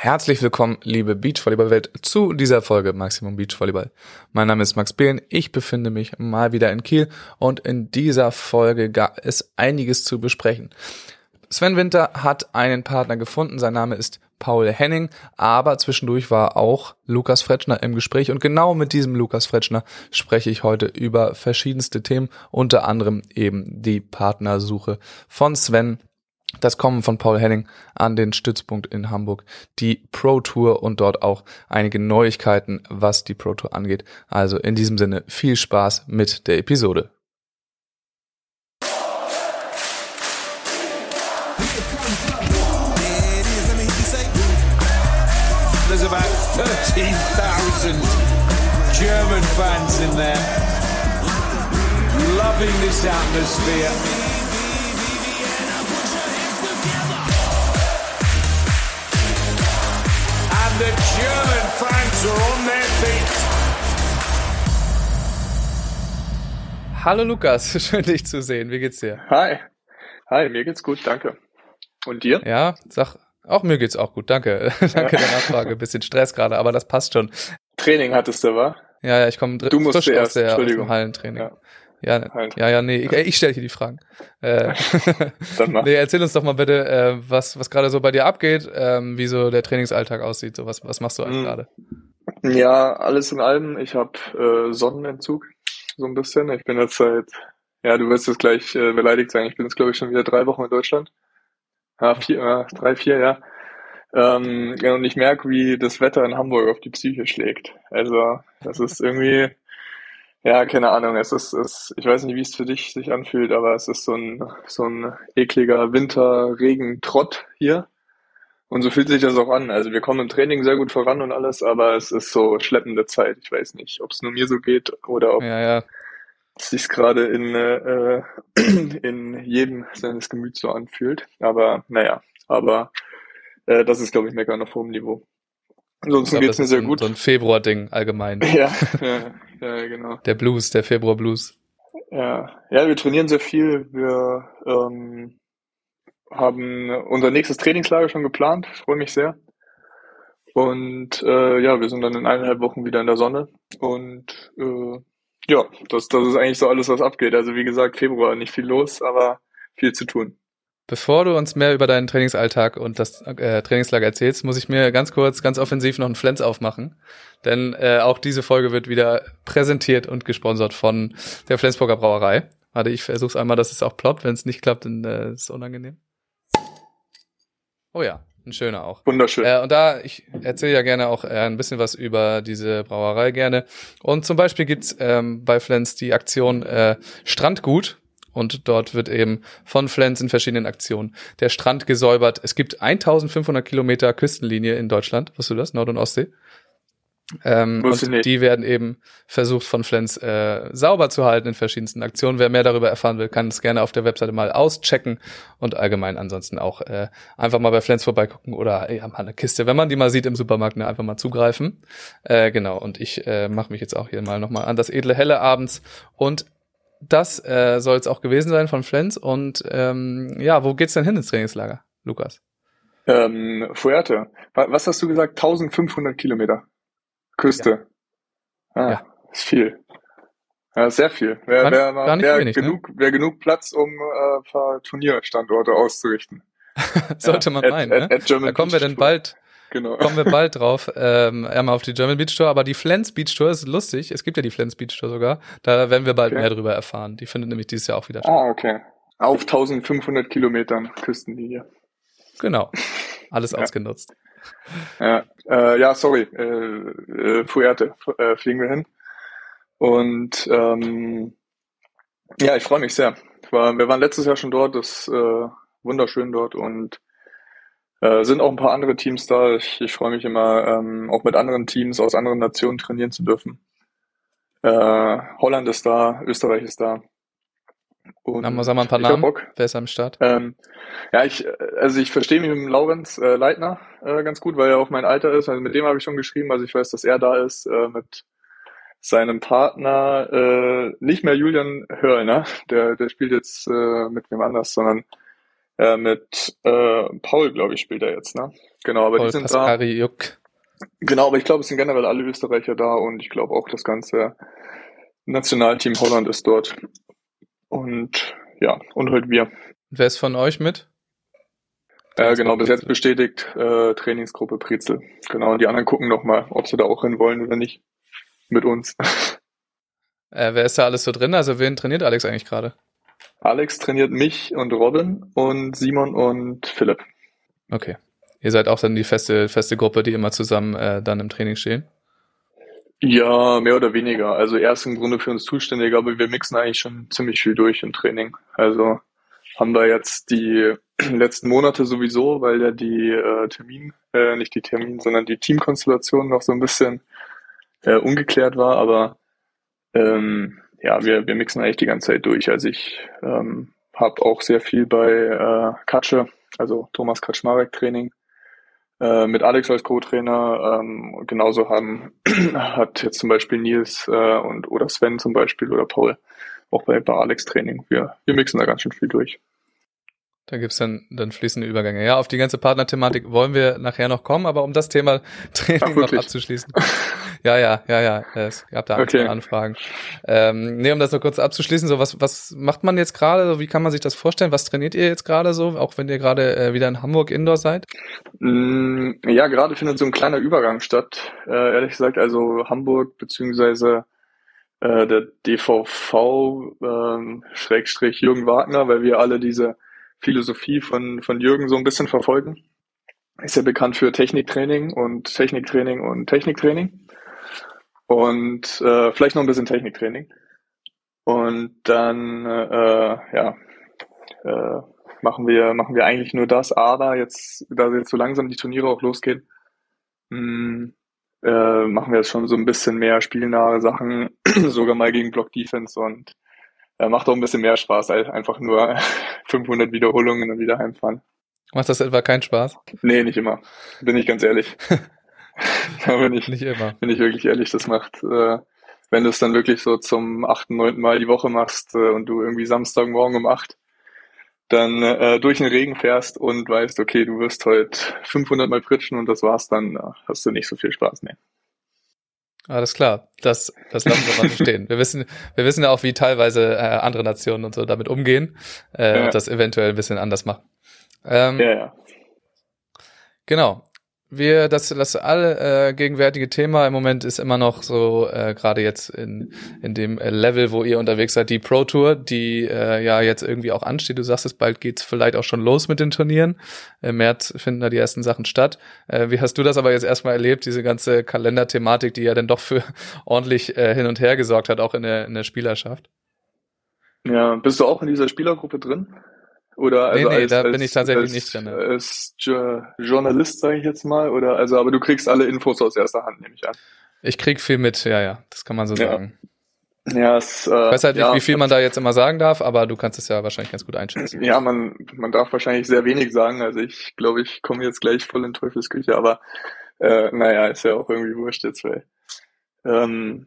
Herzlich willkommen, liebe Beachvolleyball-Welt, zu dieser Folge Maximum Beachvolleyball. Mein Name ist Max Behlen, ich befinde mich mal wieder in Kiel und in dieser Folge gab es einiges zu besprechen. Sven Winter hat einen Partner gefunden, sein Name ist Paul Henning, aber zwischendurch war auch Lukas Fretschner im Gespräch und genau mit diesem Lukas Fretschner spreche ich heute über verschiedenste Themen, unter anderem eben die Partnersuche von Sven das Kommen von Paul Henning an den Stützpunkt in Hamburg, die Pro Tour und dort auch einige Neuigkeiten, was die Pro Tour angeht. Also in diesem Sinne viel Spaß mit der Episode. There's about 13,000 German fans in there, loving this atmosphere. German fans are on their feet. Hallo Lukas, schön dich zu sehen. Wie geht's dir? Hi. Hi, mir geht's gut, danke. Und dir? Ja, sag, auch mir geht's auch gut, danke. danke der Nachfrage. Bisschen Stress gerade, aber das passt schon. Training hattest du, wa? Ja, ja, ich komme du musst frisch erst, aus, der, aus dem Hallentraining. Ja. Ja, Halt. ja, ja, nee, ich, ich stelle hier die Fragen. Äh, Dann mach. nee, erzähl uns doch mal bitte, äh, was, was gerade so bei dir abgeht, ähm, wie so der Trainingsalltag aussieht. So, was, was machst du eigentlich Mhm. gerade? Ja, alles in allem. Ich habe äh, Sonnenentzug, so ein bisschen. Ich bin jetzt seit, ja, du wirst jetzt gleich äh, beleidigt sein. Ich bin jetzt, glaube ich, schon wieder drei Wochen in Deutschland. Ja, vier, äh, drei, vier, ja. Ähm, ja, und ich merke, wie das Wetter in Hamburg auf die Psyche schlägt. Also, das ist irgendwie, ja, keine Ahnung. Es ist, es, ich weiß nicht, wie es für dich sich anfühlt, aber es ist so ein, so ein ekliger Winter-Regen-Trott hier. Und so fühlt sich das auch an. Also wir kommen im Training sehr gut voran und alles, aber es ist so schleppende Zeit. Ich weiß nicht, ob es nur mir so geht oder ob Ja, ja. es sich gerade in, äh, in jedem seines Gemüts so anfühlt. Aber naja, aber äh, das ist, glaube ich, Meckern auf hohem Niveau. Ansonsten geht's das mir sehr gut. so ein Februar-Ding allgemein. Ja, ja, ja, genau. Der Blues, der Februar-Blues. Ja, ja, wir trainieren sehr viel. Wir ähm, haben unser nächstes Trainingslager schon geplant. Ich freue mich sehr. Und äh, ja, wir sind dann in eineinhalb Wochen wieder in der Sonne. Und äh, ja, das, das ist eigentlich so alles, was abgeht. Also wie gesagt, Februar nicht viel los, aber viel zu tun. Bevor du uns mehr über deinen Trainingsalltag und das äh, Trainingslager erzählst, muss ich mir ganz kurz, ganz offensiv noch einen Flens aufmachen. Denn äh, auch diese Folge wird wieder präsentiert und gesponsert von der Flensburger Brauerei. Warte, ich versuch's einmal, dass es auch ploppt. Wenn es nicht klappt, dann äh, ist es unangenehm. Oh ja, ein schöner auch. Wunderschön. Äh, und da, ich erzähle ja gerne auch äh, ein bisschen was über diese Brauerei gerne. Und zum Beispiel gibt's ähm, bei Flens die Aktion äh, Strandgut. Und dort wird eben von Flens in verschiedenen Aktionen der Strand gesäubert. Es gibt 1500 Kilometer Küstenlinie in Deutschland. Wusstest du das? Nord- und Ostsee. Ähm, und nicht. die werden eben versucht von Flens äh, sauber zu halten in verschiedensten Aktionen. Wer mehr darüber erfahren will, kann es gerne auf der Webseite mal auschecken und allgemein ansonsten auch äh, einfach mal bei Flens vorbeigucken oder ja, mal eine Kiste, wenn man die mal sieht im Supermarkt, ne, einfach mal zugreifen. Äh, genau, und ich äh, mache mich jetzt auch hier mal nochmal an das edle Helle abends und das äh, soll es auch gewesen sein von Flens und ähm, ja, wo geht's denn hin ins Trainingslager, Lukas? Ähm, Fuerte. Wa- Was hast du gesagt? 1500 Kilometer Küste. Ah, Ja. ist viel. Ja, sehr viel. Wäre Gar- nicht wär wenig, ne? genug, wär genug Platz, um äh, ein paar Turnierstandorte auszurichten. Sollte man at, meinen, at, ne? at Da kommen wir dann bald Genau. kommen wir bald drauf, ähm, einmal auf die German Beach Tour, aber die Flens Beach Tour ist lustig. Es gibt ja die Flens Beach Tour sogar. Da werden wir bald Okay. mehr drüber erfahren. Die findet nämlich dieses Jahr auch wieder statt. Ah, okay. Auf 1500 Kilometern Küstenlinie. Genau. Alles Ja. ausgenutzt. Ja, äh, ja sorry. Äh, äh, Fuerte äh, fliegen wir hin. Und ähm, ja, ich freue mich sehr. War, wir waren letztes Jahr schon dort, das ist äh, wunderschön dort und äh, sind auch ein paar andere Teams da. Ich, ich freue mich immer, ähm, auch mit anderen Teams aus anderen Nationen trainieren zu dürfen. Äh, Holland ist da, Österreich ist da. Und Dann mal sagen wir ein paar Namen. Bock. Wer ist am Start? Ähm, ja, ich, äh, also ich verstehe mich mit dem Laurenz äh, Leitner äh, ganz gut, weil er auch mein Alter ist. Also mit dem habe ich schon geschrieben. Also ich weiß, dass er da ist äh, mit seinem Partner, äh, nicht mehr Julian Hörlner, der, der spielt jetzt äh, mit wem anders, sondern Äh, mit äh, Paul, glaube ich, spielt er jetzt, ne? Genau, aber Paul die sind Kaskariuk. da. Genau, aber ich glaube, es sind generell alle Österreicher da und ich glaube auch das ganze Nationalteam Holland ist dort. Und ja, und heute wir. Wer ist von euch mit? Äh, genau, bis jetzt bestätigt äh, Trainingsgruppe Brezel. Genau, und die anderen gucken noch mal, ob sie da auch hin wollen oder nicht. Mit uns. Äh, wer ist da alles so drin? Also wen trainiert Alex eigentlich gerade? Alex trainiert mich und Robin und Simon und Philipp. Okay. Ihr seid auch dann die feste, feste Gruppe, die immer zusammen äh, dann im Training stehen? Ja, mehr oder weniger. Also er ist im Grunde für uns zuständig, aber wir mixen eigentlich schon ziemlich viel durch im Training. Also haben wir jetzt die letzten Monate sowieso, weil ja die äh, Termin, äh, nicht die Termin, sondern die Teamkonstellation noch so ein bisschen äh, ungeklärt war, aber ähm, ja, wir, wir mixen eigentlich die ganze Zeit durch. Also ich ähm, habe auch sehr viel bei äh, Katsche, also Thomas Kaczmarek Training, äh, mit Alex als Co-Trainer. Ähm, genauso haben hat jetzt zum Beispiel Nils äh, und oder Sven zum Beispiel oder Paul auch bei, bei Alex Training. Wir, wir mixen da ganz schön viel durch. Da gibt's dann, dann fließende Übergänge. Ja, auf die ganze Partnerthematik wollen wir nachher noch kommen, aber um das Thema Training Ach, noch abzuschließen. Ja, ja, ja, ja. Es gab da Okay. Anfragen. Ähm, nee, um das noch kurz abzuschließen, so was, was macht man jetzt gerade? So, Wie kann man sich das vorstellen? Was trainiert ihr jetzt gerade so, auch wenn ihr gerade äh, wieder in Hamburg Indoor seid? Mm, Ja, gerade findet so ein kleiner Übergang statt. Äh, ehrlich gesagt, also Hamburg beziehungsweise äh, der DVV ähm, Schrägstrich Jürgen Wagner, weil wir alle diese Philosophie von, von Jürgen so ein bisschen verfolgen. Ist ja bekannt für Techniktraining und Techniktraining und Techniktraining. Und äh, vielleicht noch ein bisschen Techniktraining. Und dann, äh, ja, äh, machen wir, machen wir eigentlich nur das, aber jetzt, da jetzt so langsam die Turniere auch losgehen, mh, äh, machen wir jetzt schon so ein bisschen mehr spielnahe Sachen, sogar mal gegen Block Defense und äh, macht auch ein bisschen mehr Spaß, als einfach nur 500 Wiederholungen und wieder heimfahren. Macht das etwa keinen Spaß? Nee, nicht immer, bin ich ganz ehrlich. da bin ich, Nicht immer. bin ich wirklich ehrlich, das macht, äh, wenn du es dann wirklich so zum achten, neunten Mal die Woche machst äh, und du irgendwie Samstagmorgen um acht dann äh, durch den Regen fährst und weißt, okay, du wirst heute 500 Mal pritschen und das war's, dann äh, hast du nicht so viel Spaß. Nee. Alles klar, das, das lassen wir mal so stehen. Wir wissen, wir wissen ja auch, wie teilweise äh, andere Nationen und so damit umgehen äh, Ja. und das eventuell ein bisschen anders machen. Ähm, Ja, ja. Genau. Wir, das, das alle äh, gegenwärtige Thema im Moment ist immer noch so, äh, gerade jetzt in, in dem äh, Level, wo ihr unterwegs seid, die Pro Tour, die äh, ja jetzt irgendwie auch ansteht. Du sagst es, bald geht's vielleicht auch schon los mit den Turnieren. Im März finden da die ersten Sachen statt. Äh, wie hast du das aber jetzt erstmal erlebt, diese ganze Kalenderthematik, die ja dann doch für ordentlich äh, hin und her gesorgt hat, auch in der, in der Spielerschaft? Ja, bist du auch in dieser Spielergruppe drin? Oder also Nee, nee, als, da als, bin ich tatsächlich nicht drin. Als Jo- Journalist, sage ich jetzt mal, oder also, aber du kriegst alle Infos aus erster Hand, nehme ich an. Ich krieg viel mit, ja, ja, das kann man so Ja. sagen. Ja, es, äh, Ich weiß halt nicht, ja, wie viel man da jetzt immer sagen darf, aber du kannst es ja wahrscheinlich ganz gut einschätzen. Ja, man, man darf wahrscheinlich sehr wenig sagen. Also ich glaube, ich komme jetzt gleich voll in Teufelsküche, aber äh, naja, ist ja auch irgendwie wurscht jetzt, weil ähm,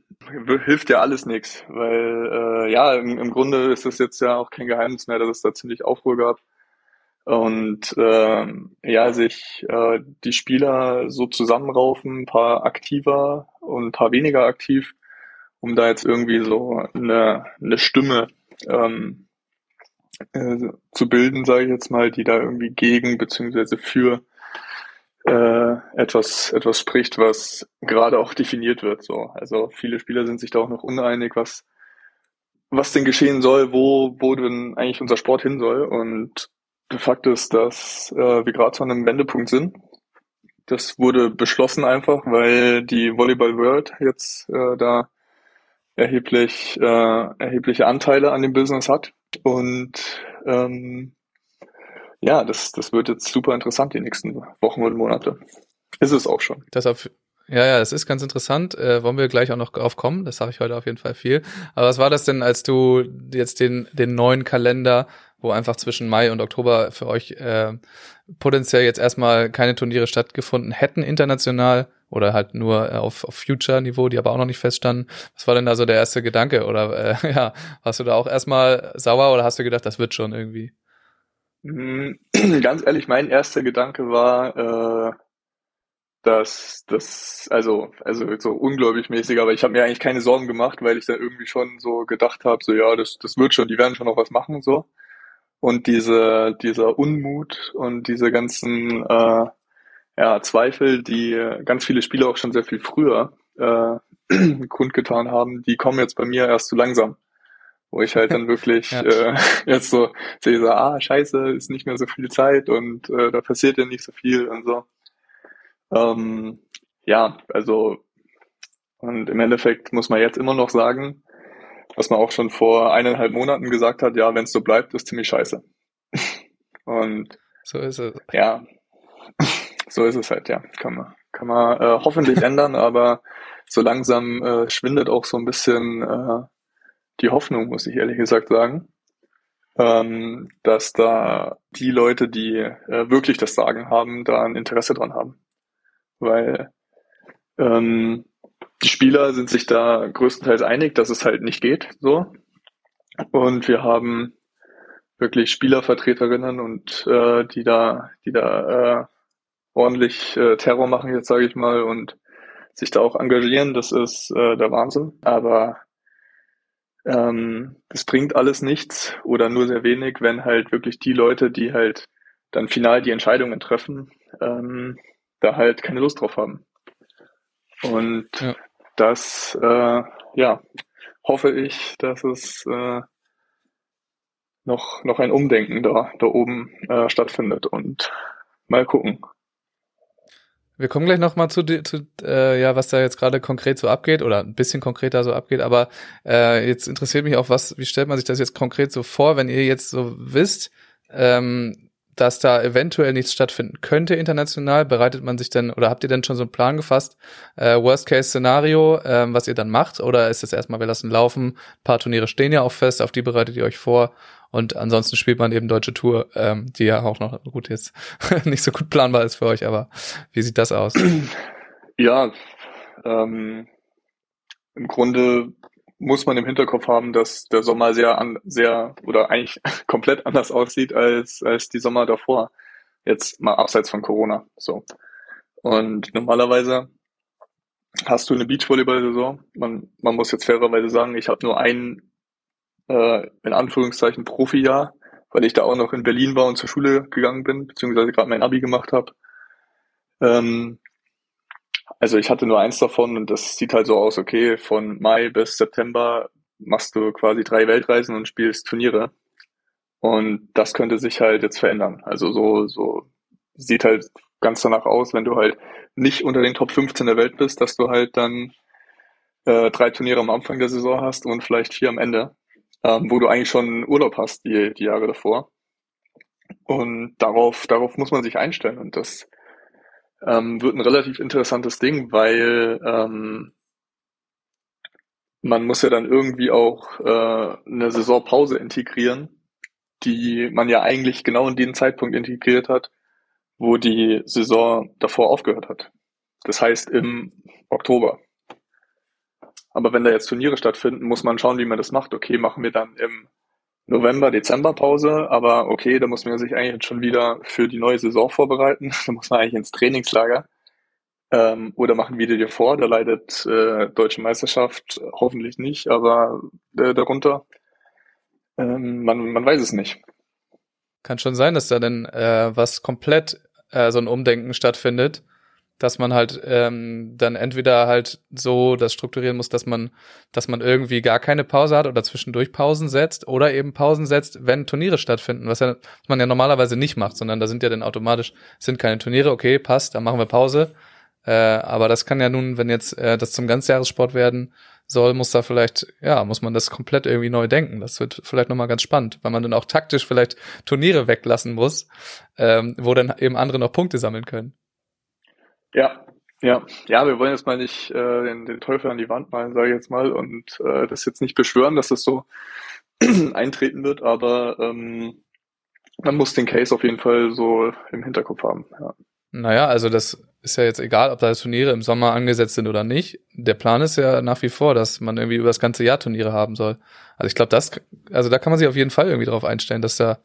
hilft ja alles nichts, weil äh, ja, im, im Grunde ist es jetzt ja auch kein Geheimnis mehr, dass es da ziemlich Aufruhr gab. Und ähm, ja, sich äh, die Spieler so zusammenraufen, ein paar aktiver und ein paar weniger aktiv, um da jetzt irgendwie so eine, eine Stimme ähm, äh, zu bilden, sage ich jetzt mal, die da irgendwie gegen beziehungsweise für äh, etwas etwas spricht, was gerade auch definiert wird. So, also viele Spieler sind sich da auch noch uneinig, was was denn geschehen soll, wo wo denn eigentlich unser Sport hin soll. Und der Fakt ist, dass äh, wir gerade zu einem Wendepunkt sind. Das wurde beschlossen einfach, weil die Volleyball World jetzt äh, da erheblich äh, erhebliche Anteile an dem Business hat und ähm, ja, das, das wird jetzt super interessant die nächsten Wochen und Monate. Ist es auch schon. Auf, ja, ja, es ist ganz interessant. Äh, wollen wir gleich auch noch drauf kommen. Das sage ich heute auf jeden Fall viel. Aber was war das denn, als du jetzt den, den neuen Kalender, wo einfach zwischen Mai und Oktober für euch äh, potenziell jetzt erstmal keine Turniere stattgefunden hätten international oder halt nur äh, auf, auf Future-Niveau, die aber auch noch nicht feststanden. Was war denn da so der erste Gedanke? Oder äh, ja, warst du da auch erstmal sauer oder hast du gedacht, das wird schon irgendwie? Mm, Ganz ehrlich, mein erster Gedanke war, äh, dass das, also, also so ungläubig mäßig, aber ich habe mir eigentlich keine Sorgen gemacht, weil ich da irgendwie schon so gedacht habe, so ja, das, das wird schon, die werden schon noch was machen, so. Und diese, dieser Unmut und diese ganzen äh, ja, Zweifel, die ganz viele Spieler auch schon sehr viel früher äh, kundgetan haben, die kommen jetzt bei mir erst so langsam. Wo ich halt dann wirklich Ja. äh, jetzt so sehe, so, ah, scheiße, ist nicht mehr so viel Zeit und äh, da passiert ja nicht so viel und so. Ähm, ja, also und im Endeffekt muss man jetzt immer noch sagen, was man auch schon vor eineinhalb Monaten gesagt hat, ja, wenn es so bleibt, ist ziemlich scheiße. Und So ist es. ja, so ist es halt, ja. Kann man, kann man äh, hoffentlich ändern, aber so langsam äh, schwindet auch so ein bisschen äh, die Hoffnung, muss ich ehrlich gesagt sagen, ähm, dass da die Leute, die äh, wirklich das Sagen haben, da ein Interesse dran haben. Weil ähm, die Spieler sind sich da größtenteils einig, dass es halt nicht geht, so. Und wir haben wirklich Spielervertreterinnen und äh, die da, die da äh, ordentlich äh, Terror machen jetzt, sage ich mal, und sich da auch engagieren, das ist äh, der Wahnsinn. Aber ähm, das bringt alles nichts oder nur sehr wenig, wenn halt wirklich die Leute, die halt dann final die Entscheidungen treffen, ähm, da halt keine Lust drauf haben. Und Ja. das, äh, ja, hoffe ich, dass es äh, noch, noch ein Umdenken da, da oben äh, stattfindet und mal gucken. Wir kommen gleich noch mal zu, zu äh, ja, was da jetzt gerade konkret so abgeht oder ein bisschen konkreter so abgeht. Aber äh, jetzt interessiert mich auch, was, wie stellt man sich das jetzt konkret so vor, wenn ihr jetzt so wisst, ähm, dass da eventuell nichts stattfinden könnte international? Bereitet man sich denn oder habt ihr denn schon so einen Plan gefasst? Äh, Worst-Case-Szenario, ähm, was ihr dann macht? Oder ist es erstmal, wir lassen laufen? Ein paar Turniere stehen ja auch fest, auf die bereitet ihr euch vor. Und ansonsten spielt man eben deutsche Tour, ähm, die ja auch noch gut jetzt nicht so gut planbar ist für euch, aber wie sieht das aus? Ja, ähm, im Grunde muss man im Hinterkopf haben, dass der Sommer sehr an, sehr oder eigentlich komplett anders aussieht als als die Sommer davor. Jetzt mal abseits von Corona, so. Und normalerweise hast du eine Beachvolleyball-Saison. Man man muss jetzt fairerweise sagen, ich habe nur ein äh, in Anführungszeichen Profijahr, weil ich da auch noch in Berlin war und zur Schule gegangen bin, beziehungsweise gerade mein Abi gemacht habe. Ähm, also ich hatte nur eins davon und das sieht halt so aus, okay, von Mai bis September machst du quasi drei Weltreisen und spielst Turniere. Und das könnte sich halt jetzt verändern. Also so, so sieht halt ganz danach aus, wenn du halt nicht unter den Top 15 der Welt bist, dass du halt dann äh, drei Turniere am Anfang der Saison hast und vielleicht vier am Ende, ähm, wo du eigentlich schon Urlaub hast die, die Jahre davor. Und darauf, darauf muss man sich einstellen. Und das ähm, wird ein relativ interessantes Ding, weil ähm, man muss ja dann irgendwie auch äh, eine Saisonpause integrieren, die man ja eigentlich genau in den Zeitpunkt integriert hat, wo die Saison davor aufgehört hat. Das heißt im Oktober. Aber wenn da jetzt Turniere stattfinden, muss man schauen, wie man das macht. Okay, machen wir dann im November, Dezember Pause, aber okay, da muss man sich eigentlich jetzt schon wieder für die neue Saison vorbereiten. Da muss man eigentlich ins Trainingslager. Ähm, oder machen wir dir vor, da leidet äh, Deutsche Meisterschaft hoffentlich nicht, aber äh, darunter. Ähm, man, man weiß es nicht. Kann schon sein, dass da dann äh, was komplett äh, so ein Umdenken stattfindet, dass man halt ähm, dann entweder halt so das strukturieren muss, dass man, dass man irgendwie gar keine Pause hat oder zwischendurch Pausen setzt oder eben Pausen setzt, wenn Turniere stattfinden, was ja was man ja normalerweise nicht macht, sondern da sind ja dann automatisch sind keine Turniere, okay, passt, dann machen wir Pause. Äh, aber das kann ja nun, wenn jetzt äh, das zum Ganzjahressport werden soll, muss da vielleicht, ja, muss man das komplett irgendwie neu denken. Das wird vielleicht nochmal ganz spannend, weil man dann auch taktisch vielleicht Turniere weglassen muss, ähm, wo dann eben andere noch Punkte sammeln können. Ja, ja, ja, wir wollen jetzt mal nicht äh, den, den Teufel an die Wand malen, sage ich jetzt mal, und äh, das jetzt nicht beschwören, dass das so eintreten wird, aber ähm, man muss den Case auf jeden Fall so im Hinterkopf haben. Ja. Naja, also das ist ja jetzt egal, ob da Turniere im Sommer angesetzt sind oder nicht. Der Plan ist ja nach wie vor, dass man irgendwie über das ganze Jahr Turniere haben soll. Also ich glaube, das, also da kann man sich auf jeden Fall irgendwie drauf einstellen, dass da,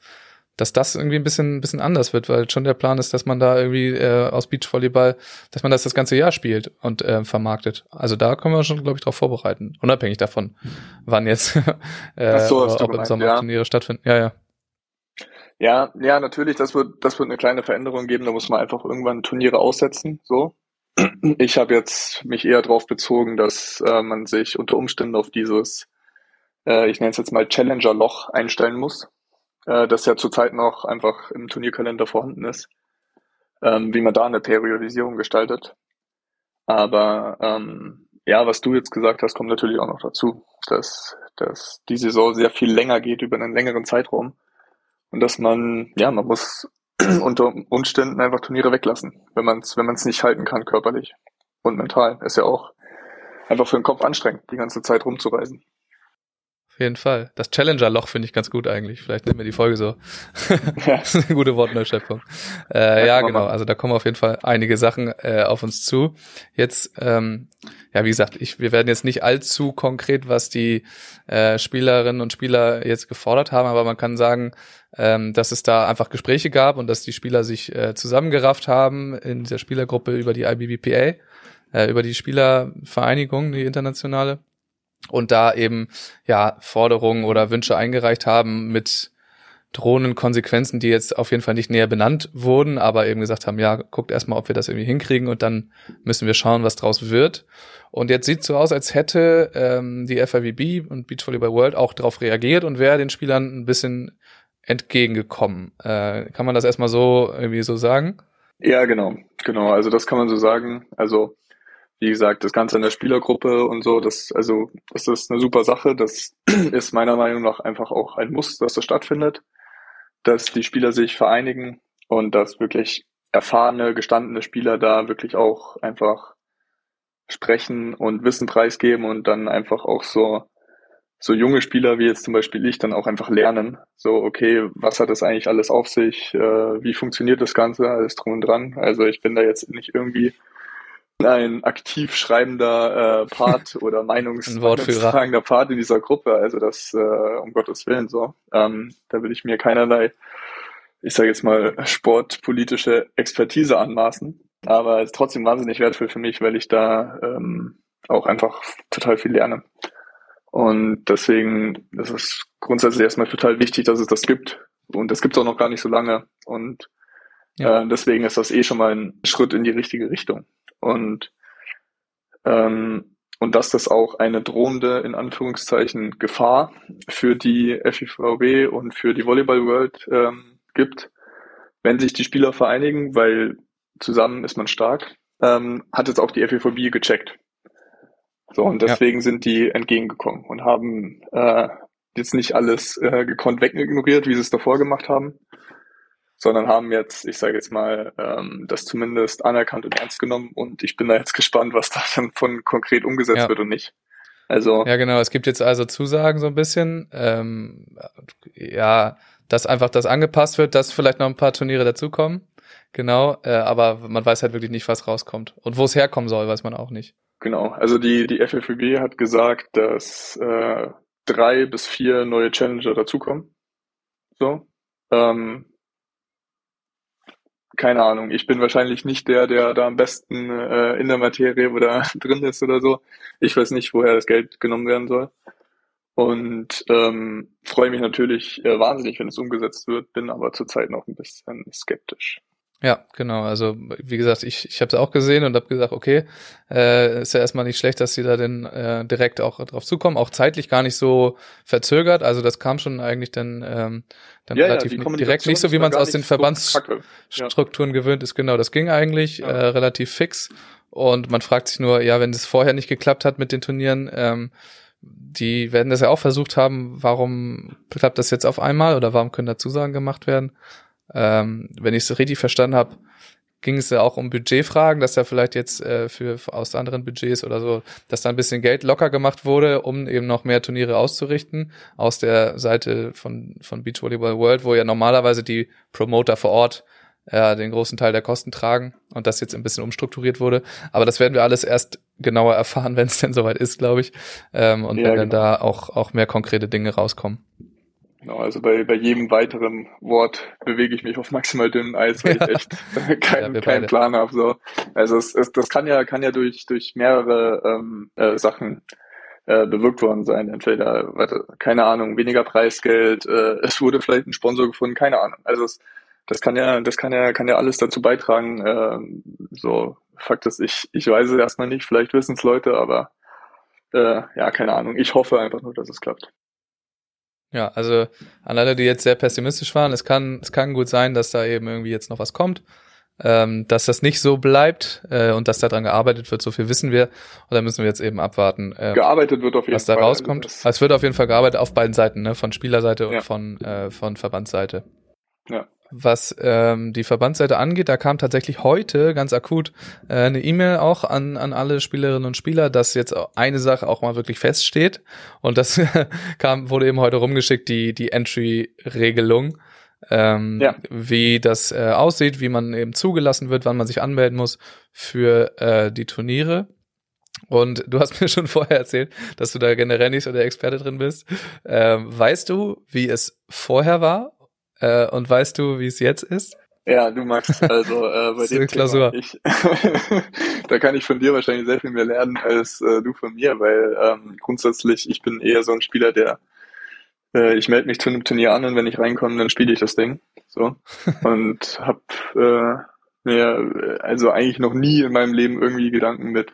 dass das irgendwie ein bisschen, ein bisschen anders wird, weil schon der Plan ist, dass man da irgendwie äh, aus Beachvolleyball, dass man das das ganze Jahr spielt und äh, vermarktet. Also da können wir schon, glaube ich, darauf vorbereiten, unabhängig davon, wann jetzt äh, so, ob im Sommer ja. Turniere stattfinden. Ja, ja. Ja, ja, natürlich, das wird, das wird eine kleine Veränderung geben. Da muss man einfach irgendwann Turniere aussetzen. So. Ich habe jetzt mich eher darauf bezogen, dass äh, man sich unter Umständen auf dieses, äh, ich nenne es jetzt mal Challenger-Loch einstellen muss, äh, das ja zurzeit noch einfach im Turnierkalender vorhanden ist, ähm, wie man da eine Periodisierung gestaltet. Aber ähm, ja, was du jetzt gesagt hast, kommt natürlich auch noch dazu, dass, dass die Saison sehr viel länger geht über einen längeren Zeitraum und dass man, ja, man muss unter Umständen einfach Turniere weglassen, wenn man es wenn man's nicht halten kann körperlich und mental. Ist ja auch einfach für den Kopf anstrengend, die ganze Zeit rumzureisen. Auf jeden Fall. Das Challenger-Loch finde ich ganz gut eigentlich. Vielleicht nehmen wir die Folge so. Das ist eine gute Wortneuschöpfung. Äh, ja, genau. Also da kommen auf jeden Fall einige Sachen äh, auf uns zu. Jetzt, ähm, ja, wie gesagt, ich, wir werden jetzt nicht allzu konkret, was die äh, Spielerinnen und Spieler jetzt gefordert haben, aber man kann sagen, ähm, dass es da einfach Gespräche gab und dass die Spieler sich äh, zusammengerafft haben in dieser Spielergruppe über die IBBPA, äh, über die Spielervereinigung, die internationale und da eben ja Forderungen oder Wünsche eingereicht haben mit drohenden Konsequenzen, die jetzt auf jeden Fall nicht näher benannt wurden, aber eben gesagt haben, ja, guckt erstmal, ob wir das irgendwie hinkriegen und dann müssen wir schauen, was draus wird. Und jetzt sieht so aus, als hätte ähm, die FIVB und Beach Volleyball World auch darauf reagiert und wäre den Spielern ein bisschen entgegengekommen. Äh, kann man das erstmal so irgendwie so sagen? Ja, genau, genau. Also das kann man so sagen. Also wie gesagt, das Ganze in der Spielergruppe und so, das, also, das ist eine super Sache. Das ist meiner Meinung nach einfach auch ein Muss, dass das stattfindet, dass die Spieler sich vereinigen und dass wirklich erfahrene, gestandene Spieler da wirklich auch einfach sprechen und Wissen preisgeben und dann einfach auch so, so junge Spieler wie jetzt zum Beispiel ich dann auch einfach lernen. So, okay, was hat das eigentlich alles auf sich? Äh, wie funktioniert das Ganze? Alles drum und dran. Also ich bin da jetzt nicht irgendwie ein aktiv schreibender äh, Part oder Meinungs meinungstragender Part in dieser Gruppe. Also das, äh, um Gottes Willen so. Ähm, da will ich mir keinerlei, ich sage jetzt mal, sportpolitische Expertise anmaßen. Aber es ist trotzdem wahnsinnig wertvoll für mich, weil ich da ähm, auch einfach total viel lerne. Und deswegen ist es grundsätzlich erstmal total wichtig, dass es das gibt. Und das gibt es auch noch gar nicht so lange. Und Ja. äh, deswegen ist das eh schon mal ein Schritt in die richtige Richtung. Und, ähm, und dass das auch eine drohende, in Anführungszeichen, Gefahr für die FIVB und für die Volleyball World ähm, gibt, wenn sich die Spieler vereinigen, weil zusammen ist man stark, ähm, hat jetzt auch die FIVB gecheckt. So, und Ja. deswegen sind die entgegengekommen und haben äh, jetzt nicht alles äh, gekonnt wegignoriert, wie sie es davor gemacht haben, sondern haben jetzt, ich sage jetzt mal, ähm, das zumindest anerkannt und ernst genommen und ich bin da jetzt gespannt, was da dann von konkret umgesetzt Ja. wird und nicht. Also, Ja, genau. Es gibt jetzt also Zusagen so ein bisschen. Ähm, ja, dass einfach das angepasst wird, dass vielleicht noch ein paar Turniere dazukommen. Genau, äh, aber man weiß halt wirklich nicht, was rauskommt. Und wo es herkommen soll, weiß man auch nicht. genau. Also die, die FFWB hat gesagt, dass äh, drei bis vier neue Challenger dazukommen. So. Ähm, keine Ahnung. Ich bin wahrscheinlich nicht der, der da am besten äh, in der Materie oder drin ist oder so. Ich weiß nicht, woher das Geld genommen werden soll. Und ähm, freue mich natürlich äh, wahnsinnig, wenn es umgesetzt wird, bin aber zurzeit noch ein bisschen skeptisch. Ja, genau. Also wie gesagt, ich, ich habe es auch gesehen und habe gesagt, okay, äh, ist ja erstmal nicht schlecht, dass sie da denn äh, direkt auch drauf zukommen, auch zeitlich gar nicht so verzögert. Also das kam schon eigentlich dann, ähm, dann relativ die ni- Kommunikation direkt, nicht so wie man es aus den nicht so Verbands kacke. Ja. Gewöhnt ist. Genau, das ging eigentlich Ja. äh, relativ fix. Und man fragt sich nur, ja, wenn das vorher nicht geklappt hat mit den Turnieren, ähm, die werden das ja auch versucht haben, warum klappt das jetzt auf einmal oder warum können da Zusagen gemacht werden? Ähm, wenn ich es richtig verstanden habe, ging es ja auch um Budgetfragen, dass ja vielleicht jetzt äh, für, aus anderen Budgets oder so, dass da ein bisschen Geld locker gemacht wurde, um eben noch mehr Turniere auszurichten aus der Seite von von Beach Volleyball World, wo ja normalerweise die Promoter vor Ort äh, den großen Teil der Kosten tragen und das jetzt ein bisschen umstrukturiert wurde. Aber das werden wir alles erst genauer erfahren, wenn es denn soweit ist, glaube ich, ähm, und Ja, wenn dann genau. da auch auch mehr konkrete Dinge rauskommen. Genau, also bei, bei jedem weiteren Wort bewege ich mich auf maximal dünnem Eis, weil Ja. ich echt keinen wir keinen beide. Plan habe. So. Also es, es, das kann ja, kann ja durch, durch mehrere ähm, äh, Sachen äh, bewirkt worden sein. Entweder, warte, keine Ahnung, weniger Preisgeld, äh, es wurde vielleicht ein Sponsor gefunden, keine Ahnung. Also es, das kann ja, das kann ja, kann ja alles dazu beitragen. ähm, so, Fakt ist, ich, ich weiß es erstmal nicht, vielleicht wissen es Leute, aber äh, ja, keine Ahnung. Ich hoffe einfach nur, dass es klappt. Ja, also an alle, die jetzt sehr pessimistisch waren, es kann, es kann gut sein, dass da eben irgendwie jetzt noch was kommt, ähm, dass das nicht so bleibt äh, und dass daran gearbeitet wird, so viel wissen wir. Und da müssen wir jetzt eben abwarten, äh, Gearbeitet wird auf jeden was da Fall. rauskommt. Also Also es wird auf jeden Fall gearbeitet auf beiden Seiten, ne? von Spielerseite und Ja. von, äh, von Verbandsseite. Ja. Was ähm, die Verbandsseite angeht, da kam tatsächlich heute ganz akut äh, eine E-Mail auch an, an alle Spielerinnen und Spieler, dass jetzt eine Sache auch mal wirklich feststeht. Und das kam, wurde eben heute rumgeschickt, die, die Entry-Regelung, ähm, Ja. wie das äh, aussieht, wie man eben zugelassen wird, wann man sich anmelden muss für äh, die Turniere. Und du hast mir schon vorher erzählt, dass du da generell nicht so der Experte drin bist. Ähm, weißt du, wie es vorher war? Äh, und weißt du, wie es jetzt ist? Ja, du Max, also äh, bei dem Klausur. Thema, ich, da kann ich von dir wahrscheinlich sehr viel mehr lernen als äh, du von mir, weil ähm, grundsätzlich ich bin eher so ein Spieler, der äh, ich melde mich zu einem Turnier an und wenn ich reinkomme, dann spiele ich das Ding, so und hab äh, mir also eigentlich noch nie in meinem Leben irgendwie Gedanken mit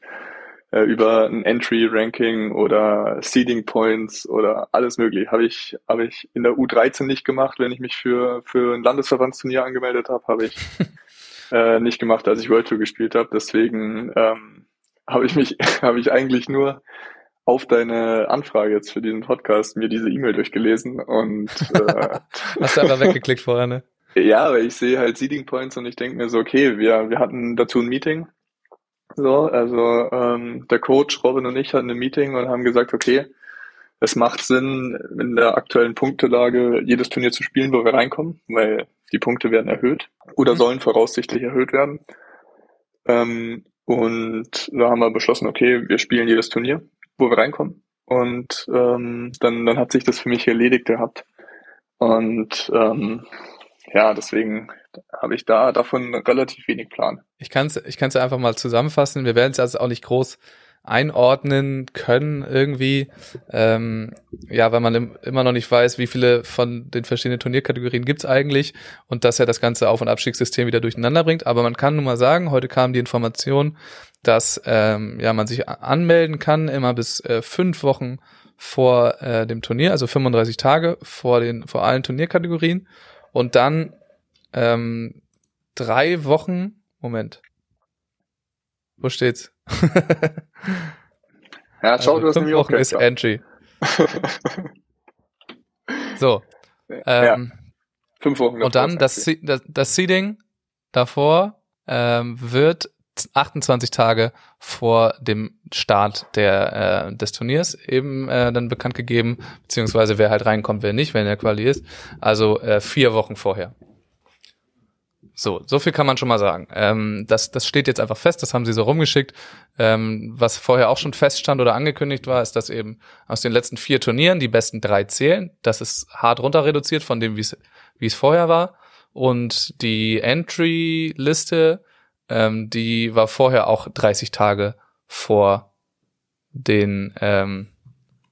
äh, über ein Entry-Ranking oder Seeding Points oder alles mögliche. Habe ich, habe ich in der U13 nicht gemacht, wenn ich mich für, für ein Landesverbandsturnier angemeldet habe, habe ich äh, nicht gemacht, als ich World Tour gespielt habe. Deswegen ähm, habe ich mich, habe ich eigentlich nur auf deine Anfrage jetzt für diesen Podcast mir diese E-Mail durchgelesen und äh, Hast du einfach weggeklickt vorher, ne? ja, aber ich sehe halt Seeding Points und ich denke mir so, okay, wir, wir hatten dazu ein Meeting. So, also ähm, der Coach Robin und ich hatten ein Meeting und haben gesagt, okay, es macht Sinn, in der aktuellen Punktelage jedes Turnier zu spielen, wo wir reinkommen, weil die Punkte werden erhöht oder Mhm. sollen voraussichtlich erhöht werden. Ähm, und da haben wir beschlossen, okay, wir spielen jedes Turnier, wo wir reinkommen. Und ähm, dann, dann hat sich das für mich erledigt gehabt. Und ähm, ja, deswegen habe ich da davon relativ wenig Plan. Ich kann es ich kann's einfach mal zusammenfassen. Wir werden es also auch nicht groß einordnen können irgendwie. Ähm, ja, weil man im, immer noch nicht weiß, wie viele von den verschiedenen Turnierkategorien gibt's eigentlich und dass er das ganze Auf- und Abstiegssystem wieder durcheinander bringt. Aber man kann nun mal sagen, heute kam die Information, dass ähm, ja man sich anmelden kann, immer bis äh, fünf Wochen vor äh, dem Turnier, also 35 Tage vor den vor allen Turnierkategorien und dann ähm, drei Wochen. Moment. Wo steht's? Ja, schau, Also du hast fünf Wochen ist Entry. So. ja, Ähm, fünf Wochen. und dann das, das, das Seeding davor ähm, wird 28 Tage vor dem Start der, äh, des Turniers eben äh, dann bekannt gegeben, beziehungsweise wer halt reinkommt, wer nicht, wenn er Quali ist. Also äh, vier Wochen vorher. So, so viel kann man schon mal sagen. Ähm, das, das steht jetzt einfach fest, das haben sie so rumgeschickt. Ähm, was vorher auch schon feststand oder angekündigt war, ist, dass eben aus den letzten vier Turnieren die besten drei zählen. Das ist hart runter reduziert von dem, wie es vorher war. Und die Entry-Liste, ähm, die war vorher auch 30 Tage vor den ähm,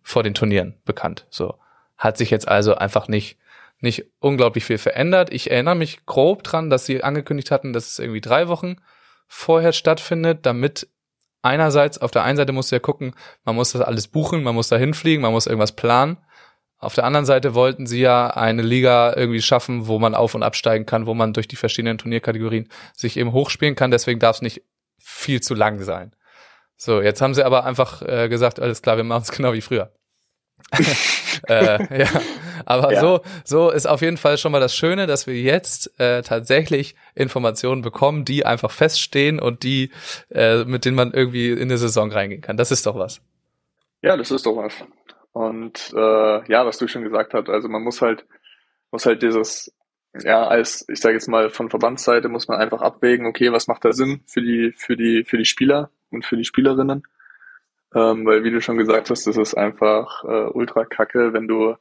vor den Turnieren bekannt. So hat sich jetzt also einfach nicht nicht unglaublich viel verändert. Ich erinnere mich grob dran, dass sie angekündigt hatten, dass es irgendwie drei Wochen vorher stattfindet, damit einerseits auf der einen Seite musst du ja gucken, man muss das alles buchen, man muss da hinfliegen, man muss irgendwas planen. Auf der anderen Seite wollten sie ja eine Liga irgendwie schaffen, wo man auf und absteigen kann, wo man durch die verschiedenen Turnierkategorien sich eben hochspielen kann. Deswegen darf es nicht viel zu lang sein. So, jetzt haben sie aber einfach äh, gesagt, alles klar, wir machen es genau wie früher. äh, ja, aber Ja. so so ist auf jeden Fall schon mal das Schöne, dass wir jetzt äh, tatsächlich Informationen bekommen, die einfach feststehen und die äh, mit denen man irgendwie in eine Saison reingehen kann. Das ist doch was. Ja, das ist doch was. Und äh, ja, was du schon gesagt hast, also man muss halt, muss halt dieses, ja, als, ich sage jetzt mal, von Verbandsseite muss man einfach abwägen, okay, was macht da Sinn für die, für die, für die Spieler und für die Spielerinnen. Ähm, weil wie du schon gesagt hast, das ist einfach äh, ultra kacke, wenn du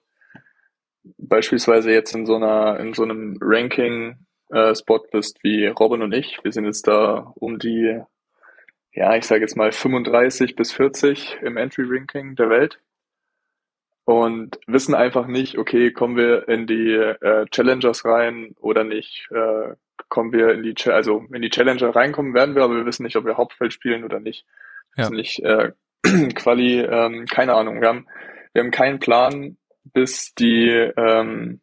beispielsweise jetzt in so einer, in so einem Ranking-Spot äh, bist wie Robin und ich. Wir sind jetzt da um die, ja, ich sage jetzt mal 35 bis 40 im Entry-Ranking der Welt und wissen einfach nicht, okay, kommen wir in die äh, Challengers rein oder nicht, äh, kommen wir in die, Ch also in die Challenger reinkommen werden wir, aber wir wissen nicht, ob wir Hauptfeld spielen oder nicht. Ja. Wissen nicht, äh, Quali, ähm, keine Ahnung. Wir haben, wir haben keinen Plan, bis die, ähm,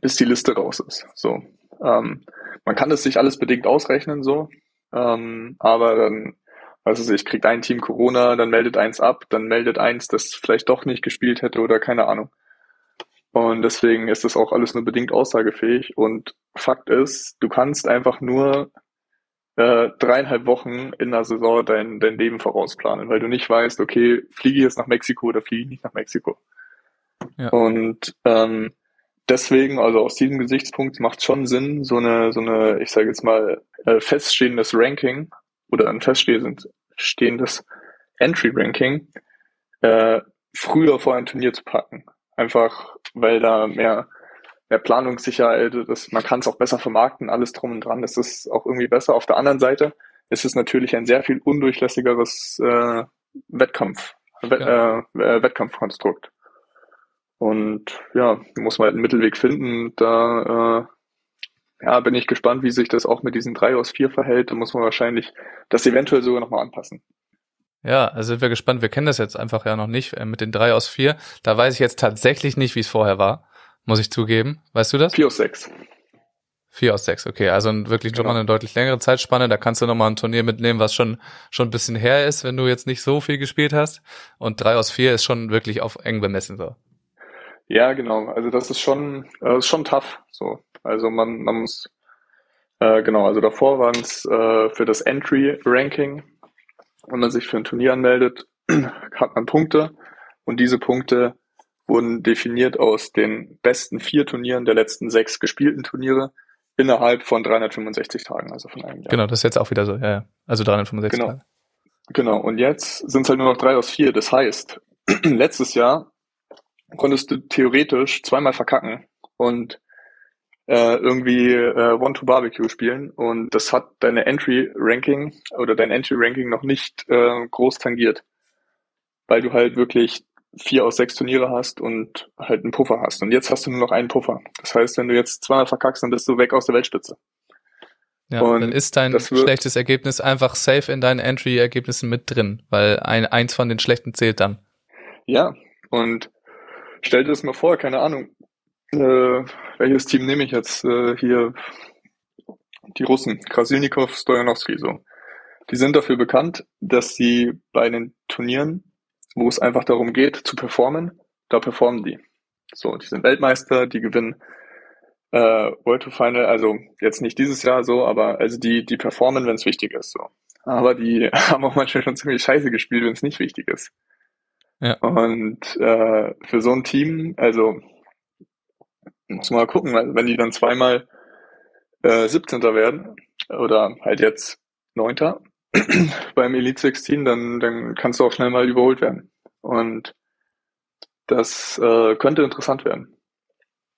bis die Liste raus ist. So, ähm, man kann es sich alles bedingt ausrechnen, so, ähm, aber dann also ich kriegt ein Team Corona, dann meldet eins ab, dann meldet eins, das vielleicht doch nicht gespielt hätte oder keine Ahnung. Und deswegen ist das auch alles nur bedingt aussagefähig. Und Fakt ist, du kannst einfach nur äh, dreieinhalb Wochen in der Saison dein, dein Leben vorausplanen, weil du nicht weißt, okay, fliege ich jetzt nach Mexiko oder fliege ich nicht nach Mexiko. Ja. Und ähm, deswegen, also aus diesem Gesichtspunkt macht es schon Sinn, so eine, so eine, ich sage jetzt mal, äh, feststehendes Ranking oder ein feststehendes Entry-Ranking äh, früher vor ein Turnier zu packen. Einfach, weil da mehr, mehr Planungssicherheit ist. Man kann es auch besser vermarkten, alles drum und dran. Das ist auch irgendwie besser. Auf der anderen Seite ist es natürlich ein sehr viel undurchlässigeres äh, Wettkampf, Wett, ja. äh, Wettkampfkonstrukt. Und ja, muss man halt einen Mittelweg finden. Da äh, ja, bin ich gespannt, wie sich das auch mit diesen drei aus vier verhält. Da muss man wahrscheinlich das eventuell sogar nochmal anpassen. Ja, also sind wir gespannt. Wir kennen das jetzt einfach ja noch nicht äh, mit den drei aus vier. Da weiß ich jetzt tatsächlich nicht, wie es vorher war. Muss ich zugeben. Weißt du das? Vier aus sechs. Vier aus sechs, okay. Also wirklich genau. schon mal eine deutlich längere Zeitspanne. Da kannst du nochmal ein Turnier mitnehmen, was schon, schon ein bisschen her ist, wenn du jetzt nicht so viel gespielt hast. Und drei aus vier ist schon wirklich auf eng bemessen so. Ja, genau. Also das ist schon, das ist schon tough. So. Also man, man muss, äh, genau, also davor waren es äh, für das Entry-Ranking, wenn man sich für ein Turnier anmeldet, hat man Punkte und diese Punkte wurden definiert aus den besten vier Turnieren der letzten sechs gespielten Turniere innerhalb von 365 Tagen, also von einem Jahr. Genau, das ist jetzt auch wieder so, ja, ja. also 365 genau. Tage. Genau, und jetzt sind es halt nur noch drei aus vier. Das heißt, letztes Jahr konntest du theoretisch zweimal verkacken und äh, irgendwie äh, One-to-Barbecue spielen und das hat deine Entry-Ranking oder dein Entry-Ranking noch nicht äh, groß tangiert, weil du halt wirklich vier aus sechs Turniere hast und halt einen Puffer hast. Und jetzt hast du nur noch einen Puffer. Das heißt, wenn du jetzt zweimal verkackst, dann bist du weg aus der Weltspitze. Ja, und dann ist dein schlechtes Ergebnis einfach safe in deinen Entry-Ergebnissen mit drin, weil ein, eins von den schlechten zählt dann. Ja, und stell dir das mal vor, keine Ahnung, äh, welches Team nehme ich jetzt äh, hier? Die Russen, Krasilnikov, Stojanowski, so. Die sind dafür bekannt, dass sie bei den Turnieren, wo es einfach darum geht, zu performen, da performen die. So, die sind Weltmeister, die gewinnen äh, World to Final, also jetzt nicht dieses Jahr so, aber also die, die performen, wenn es wichtig ist. So. Aber die haben auch manchmal schon ziemlich scheiße gespielt, wenn es nicht wichtig ist. Und äh, für so ein Team, also muss man mal gucken, wenn die dann zweimal äh, 17. werden oder halt jetzt 9. beim Elite 16, dann, dann kannst du auch schnell mal überholt werden. Und das äh, könnte interessant werden.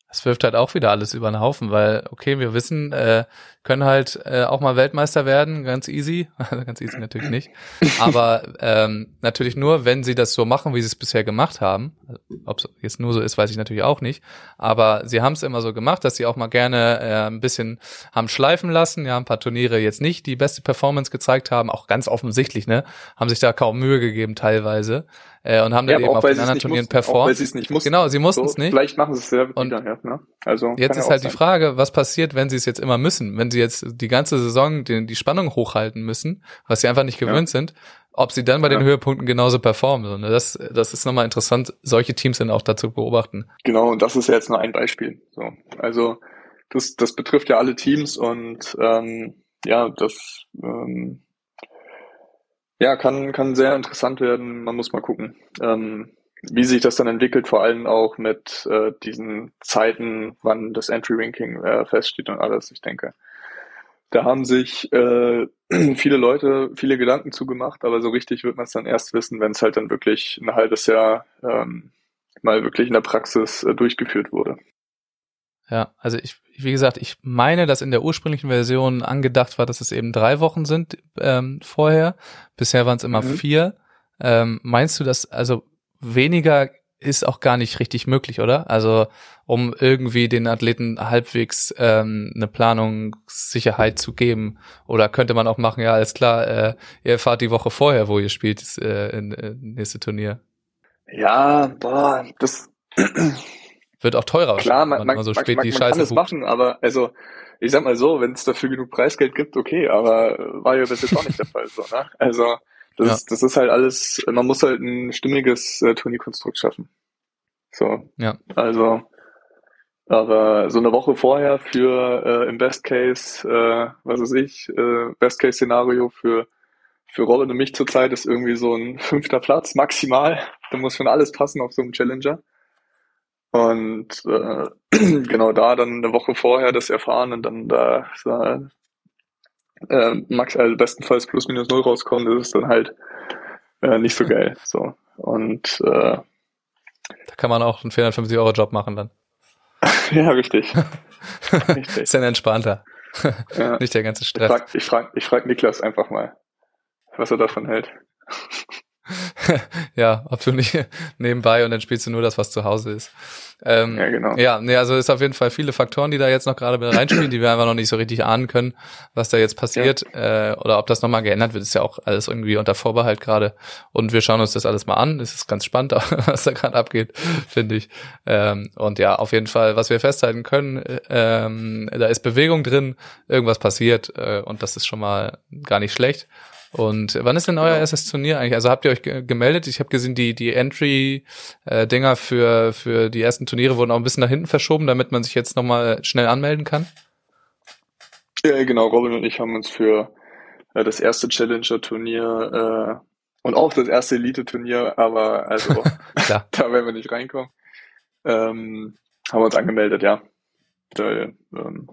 Das wirft halt auch wieder alles über den Haufen, weil, okay, wir wissen, äh, können halt äh, auch mal Weltmeister werden, ganz easy. ganz easy natürlich nicht. Aber ähm, natürlich nur, wenn sie das so machen, wie sie es bisher gemacht haben. Ob es jetzt nur so ist, weiß ich natürlich auch nicht. Aber sie haben es immer so gemacht, dass sie auch mal gerne äh, ein bisschen haben schleifen lassen. Ja, ein paar Turniere jetzt nicht die beste Performance gezeigt haben, auch ganz offensichtlich, ne? Haben sich da kaum Mühe gegeben teilweise äh, und haben dann ja, eben auf den anderen Turnieren performt. Auch sie es nicht mussten. Genau, sie mussten es so, nicht. Vielleicht machen sie es selber wieder, ja, ne? Also jetzt ist halt sein. die Frage, was passiert, wenn sie es jetzt immer müssen, wenn sie jetzt die ganze Saison die, die Spannung hochhalten müssen, was sie einfach nicht gewöhnt ja. sind, ob sie dann bei den Höhepunkten genauso performen. Das, das ist nochmal interessant, solche Teams dann auch dazu beobachten. Genau, und das ist ja jetzt nur ein Beispiel. So, also das, das betrifft ja alle Teams und ähm, ja, das ähm, ja, kann, kann sehr interessant werden. Man muss mal gucken, ähm, wie sich das dann entwickelt, vor allem auch mit äh, diesen Zeiten, wann das Entry-Ranking äh, feststeht und alles. Ich denke, da haben sich äh, viele Leute viele Gedanken zugemacht, aber so richtig wird man es dann erst wissen, wenn es halt dann wirklich ein halbes Jahr ähm, mal wirklich in der Praxis äh, durchgeführt wurde. Ja, also ich, wie gesagt, ich meine, dass in der ursprünglichen Version angedacht war, dass es eben drei Wochen sind ähm, vorher. Bisher waren es immer Mhm. vier. Ähm, meinst du, dass also weniger ist auch gar nicht richtig möglich, oder? Also um irgendwie den Athleten halbwegs ähm, eine Planungssicherheit zu geben. Oder könnte man auch machen, ja, alles klar, äh, ihr fahrt die Woche vorher, wo ihr spielt, das, äh, in, in nächste Turnier. Ja, boah, das Wird auch teurer klar, man, man, man so man, spät man, die man Scheiße kann es machen, aber also ich sag mal so, wenn es dafür genug Preisgeld gibt, okay, aber war ja bis jetzt auch nicht der Fall so, ne? Also das, Ja. ist, das ist halt alles, man muss halt ein stimmiges äh, Turnierkonstrukt schaffen. So, Ja. also aber so eine Woche vorher für äh, im Best Case, äh, was weiß ich, äh, Best Case Szenario für für Robin und mich zurzeit ist irgendwie so ein fünfter Platz maximal. Da muss schon alles passen auf so einem Challenger. Und äh, genau da dann eine Woche vorher das erfahren und dann da äh, max also bestenfalls plus minus null rauskommen, das ist dann halt äh, nicht so geil. So und äh, Da kann man auch einen 450 Euro Job machen dann. ja richtig, richtig. Ist dann entspannter. Ja. Nicht der ganze Ich Stress. frag, ich frag, ich frag Niklas einfach mal, was er davon hält. ja, ob du nicht nebenbei und dann spielst du nur das, was zu Hause ist. Ähm, Ja, genau. Ja, nee, also ist auf jeden Fall viele Faktoren, die da jetzt noch gerade reinspielen, die wir einfach noch nicht so richtig ahnen können, was da jetzt passiert äh, oder ob das nochmal geändert wird, ist ja auch alles irgendwie unter Vorbehalt gerade. Und wir schauen uns das alles mal an. Es ist ganz spannend, was da gerade abgeht, finde ich. Ähm, und ja, auf jeden Fall, was wir festhalten können, äh, ähm, da ist Bewegung drin, irgendwas passiert äh, und das ist schon mal gar nicht schlecht. Und wann ist denn euer Genau. erstes Turnier eigentlich? Also habt ihr euch ge gemeldet? Ich habe gesehen, die die Entry-Dinger für für die ersten Turniere wurden auch ein bisschen nach hinten verschoben, damit man sich jetzt noch mal schnell anmelden kann. Ja, genau, Robin und ich haben uns für äh, das erste Challenger-Turnier äh, und auch das erste Elite-Turnier, aber also da werden wir nicht reinkommen, ähm, haben wir uns angemeldet, ja. Da, ähm,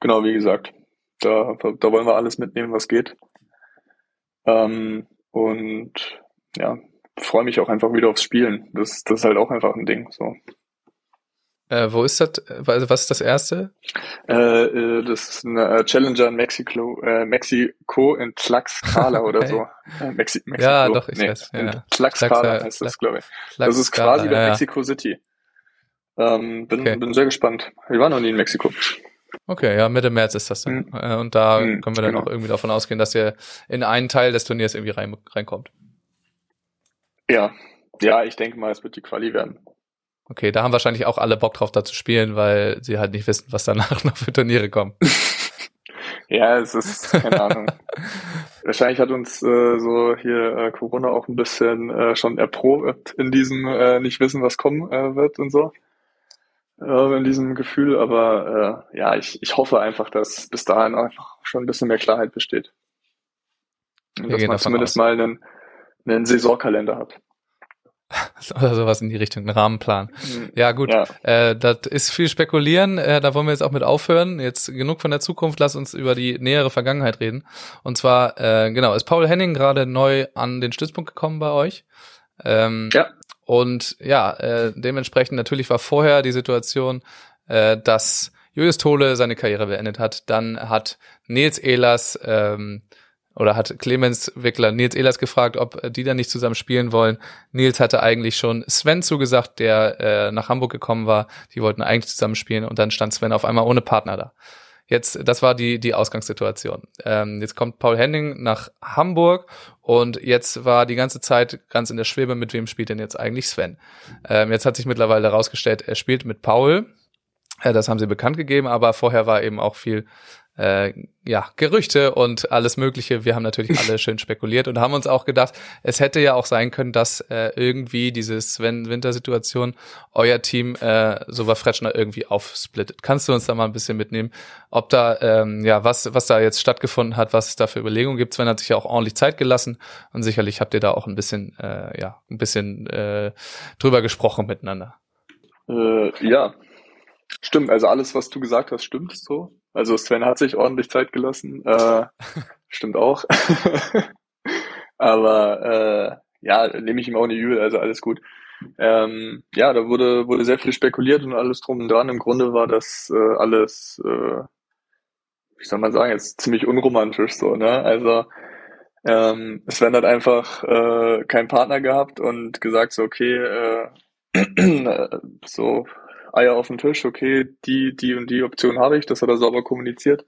genau, wie gesagt, da, da wollen wir alles mitnehmen, was geht. Ähm, und ja, freue mich auch einfach wieder aufs Spielen. Das, das ist halt auch einfach ein Ding. So. Äh, wo ist das? Also was ist das erste? Äh, äh, das ist eine äh, Challenger in Mexiko, äh, Mexiko in Tlaxcala oder Okay. so. Äh, Mexi Mexiko. Ja, doch, ich weiß, ja. Tlaxcala Tlaxa- heißt das, glaube ich. Das ist Tlaxcala, quasi bei ja, ja. Mexico City. Ähm, bin, Okay. bin sehr gespannt. Wir waren noch nie in Mexiko. Okay, ja, Mitte März ist das dann. Mhm. Äh, Und da Mhm, können wir dann genau. auch irgendwie davon ausgehen, dass ihr in einen Teil des Turniers irgendwie rein, reinkommt. Ja, ja, ich denke mal, es wird die Quali werden. Okay, da haben wahrscheinlich auch alle Bock drauf, da zu spielen, weil sie halt nicht wissen, was danach noch für Turniere kommen. Ja, es ist, keine Ahnung. Wahrscheinlich hat uns äh, so hier äh, Corona auch ein bisschen äh, schon erprobt in diesem äh, nicht wissen, was kommen äh, wird und so. Äh, in diesem Gefühl, aber äh, ja, ich, ich hoffe einfach, dass bis dahin einfach schon ein bisschen mehr Klarheit besteht. Und Wir dass man zumindest aus. mal einen, einen Saisonkalender hat. Oder sowas in die Richtung, einen Rahmenplan. Ja, gut. Ja, Äh, das ist viel spekulieren, äh, da wollen wir jetzt auch mit aufhören. Jetzt genug von der Zukunft, lass uns über die nähere Vergangenheit reden. Und zwar, äh, genau, ist Paul Henning gerade neu an den Stützpunkt gekommen bei euch? Ähm, ja, Und ja, äh, dementsprechend natürlich war vorher die Situation, äh, dass Julius Tole seine Karriere beendet hat. Dann hat Nils Ehlers ähm, oder hat Clemens Wickler Nils Ehlers gefragt, ob äh, die dann nicht zusammen spielen wollen. Nils hatte eigentlich schon Sven zugesagt, der äh, nach Hamburg gekommen war. Die wollten eigentlich zusammen spielen und dann stand Sven auf einmal ohne Partner da. Jetzt, das war die, die Ausgangssituation. Ähm, jetzt kommt Paul Henning nach Hamburg und jetzt war die ganze Zeit ganz in der Schwebe, mit wem spielt denn jetzt eigentlich Sven? Ähm, jetzt hat sich mittlerweile herausgestellt, er spielt mit Paul. Äh, das haben sie bekannt gegeben, aber vorher war eben auch viel äh, ja, Gerüchte und alles Mögliche. Wir haben natürlich alle schön spekuliert und haben uns auch gedacht, es hätte ja auch sein können, dass äh, irgendwie diese Sven-Winter-Situation euer Team äh, so war Fretschner irgendwie aufsplittet. Kannst du uns da mal ein bisschen mitnehmen, ob da, ähm, ja, was, was da jetzt stattgefunden hat, was es da für Überlegungen gibt? Sven hat sich ja auch ordentlich Zeit gelassen und sicherlich habt ihr da auch ein bisschen, äh, ja, ein bisschen äh, drüber gesprochen miteinander. äh, ja, stimmt. Also alles, was du gesagt hast, stimmt so. Also Sven hat sich ordentlich Zeit gelassen. Äh, stimmt auch. Aber äh, ja, nehme ich ihm auch nicht übel, also alles gut. ähm, ja, da wurde, wurde sehr viel spekuliert und alles drum und dran. Im Grunde war das äh, alles, äh, wie soll man sagen, jetzt ziemlich unromantisch so, ne? Also ähm, Sven hat einfach äh, keinen Partner gehabt und gesagt so, okay, äh, so Eier auf den Tisch, okay, die, die und die Option habe ich, das hat er sauber kommuniziert.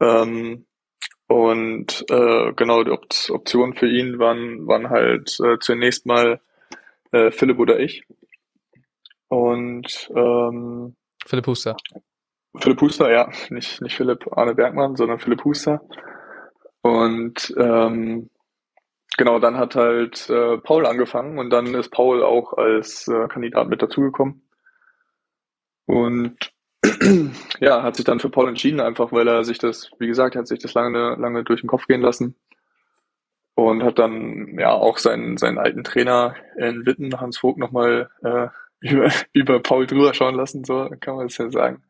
Ähm, und äh, genau, die Op Optionen für ihn waren, waren halt äh, zunächst mal äh, Philipp oder ich. Und ähm, Philipp Huster. Philipp Huster, ja, nicht, nicht Philipp Arne Bergmann, sondern Philipp Huster. Und ähm, genau, dann hat halt äh, Paul angefangen und dann ist Paul auch als äh, Kandidat mit dazugekommen. Und ja, hat sich dann für Paul entschieden, einfach weil er sich das, wie gesagt, hat sich das lange, lange durch den Kopf gehen lassen. Und hat dann ja auch seinen, seinen alten Trainer in Witten, Hans Vogt, nochmal äh, über, über Paul drüber schauen lassen, so kann man das ja sagen.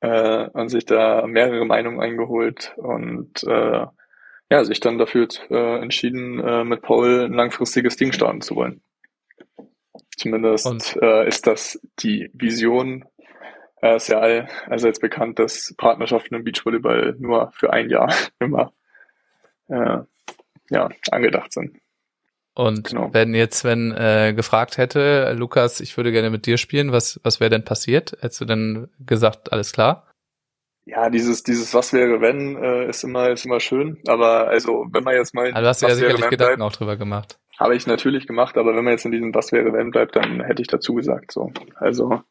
Äh, und sich da mehrere Meinungen eingeholt und äh, ja, sich dann dafür äh, entschieden, äh, mit Paul ein langfristiges Ding starten zu wollen. Zumindest äh, ist das die Vision äh, ist ja all, also jetzt bekannt, dass Partnerschaften im Beachvolleyball nur für ein Jahr immer äh, ja, angedacht sind. Und genau. wenn jetzt, wenn äh, gefragt hätte, Lukas, ich würde gerne mit dir spielen, was, was wäre denn passiert? Hättest du dann gesagt, alles klar? Ja, dieses, dieses Was wäre wenn, äh, ist immer, ist immer schön. Aber also, wenn man jetzt mal. Also du hast ja sicherlich Gedanken bleibt, auch drüber gemacht. Habe ich natürlich gemacht, aber wenn man jetzt in diesem Was wäre wenn bleibt, dann hätte ich dazu gesagt. So. Also,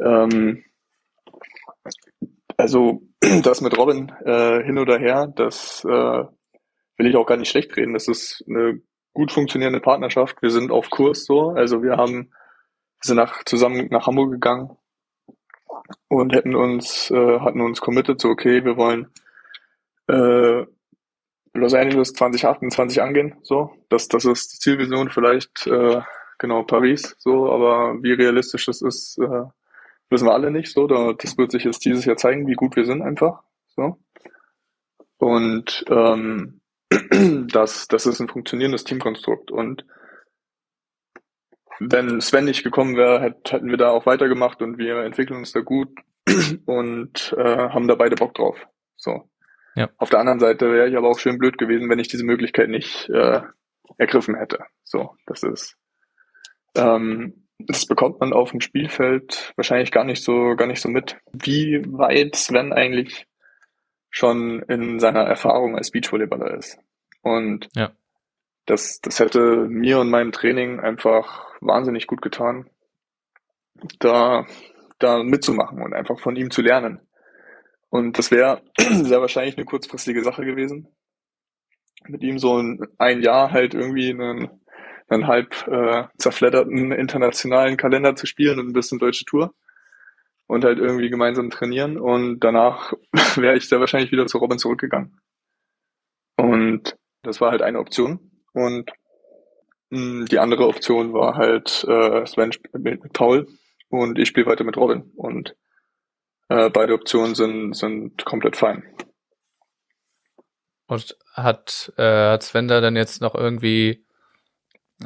ähm, also das mit Robin äh, hin oder her, das äh, will ich auch gar nicht schlecht reden. Das ist eine gut funktionierende Partnerschaft. Wir sind auf Kurs so. Also wir haben sind nach, zusammen nach Hamburg gegangen und hätten uns, äh, hatten uns committed, so okay, wir wollen äh, Los Angeles 2028 angehen. So, das, das ist die Zielvision, vielleicht äh, genau Paris, so, aber wie realistisch das ist, äh, wissen wir alle nicht. So, da, das wird sich jetzt dieses Jahr zeigen, wie gut wir sind einfach. So. Und ähm, das, das ist ein funktionierendes Teamkonstrukt. Und wenn Sven nicht gekommen wäre, hätten wir da auch weitergemacht und wir entwickeln uns da gut und äh, haben da beide Bock drauf. So. Ja. Auf der anderen Seite wäre ich aber auch schön blöd gewesen, wenn ich diese Möglichkeit nicht äh, ergriffen hätte. So, das ist ähm, das bekommt man auf dem Spielfeld wahrscheinlich gar nicht so gar nicht so mit, wie weit Sven eigentlich schon in seiner Erfahrung als Beachvolleyballer ist. Und ja. das, das hätte mir und meinem Training einfach wahnsinnig gut getan, da, da mitzumachen und einfach von ihm zu lernen. Und das wäre sehr wahrscheinlich eine kurzfristige Sache gewesen. Mit ihm so ein, ein Jahr halt irgendwie einen, einen halb äh, zerfledderten internationalen Kalender zu spielen und ein bisschen deutsche Tour und halt irgendwie gemeinsam trainieren und danach wäre ich sehr wahrscheinlich wieder zu Robin zurückgegangen. Und das war halt eine Option. Und mh, hm, die andere Option war halt äh, Sven mit Paul und ich spiele weiter mit Robin. Und äh, beide Optionen sind, sind komplett fein. Und hat, äh, hat Sven da dann jetzt noch irgendwie,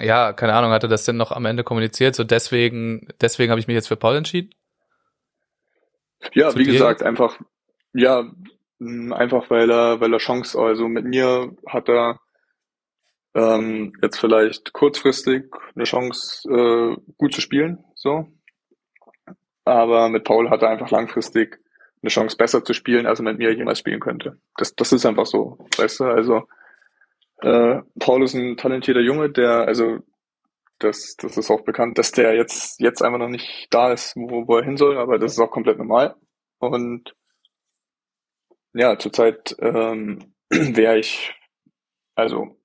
ja, keine Ahnung, hatte das denn noch am Ende kommuniziert? So deswegen, deswegen habe ich mich jetzt für Paul entschieden? Ja, Zu wie gesagt, einfach, ja, einfach weil er, weil er Chance, also mit mir hat er ähm, jetzt vielleicht kurzfristig eine Chance, äh, gut zu spielen, so. Aber mit Paul hat er einfach langfristig eine Chance, besser zu spielen, als er mit mir jemals spielen könnte. Das, das ist einfach so, weißt du, also äh, Paul ist ein talentierter Junge, der, also das, das ist auch bekannt, dass der jetzt, jetzt einfach noch nicht da ist, wo, wo er hin soll, aber das ist auch komplett normal. Und ja, zurzeit ähm, wäre ich, also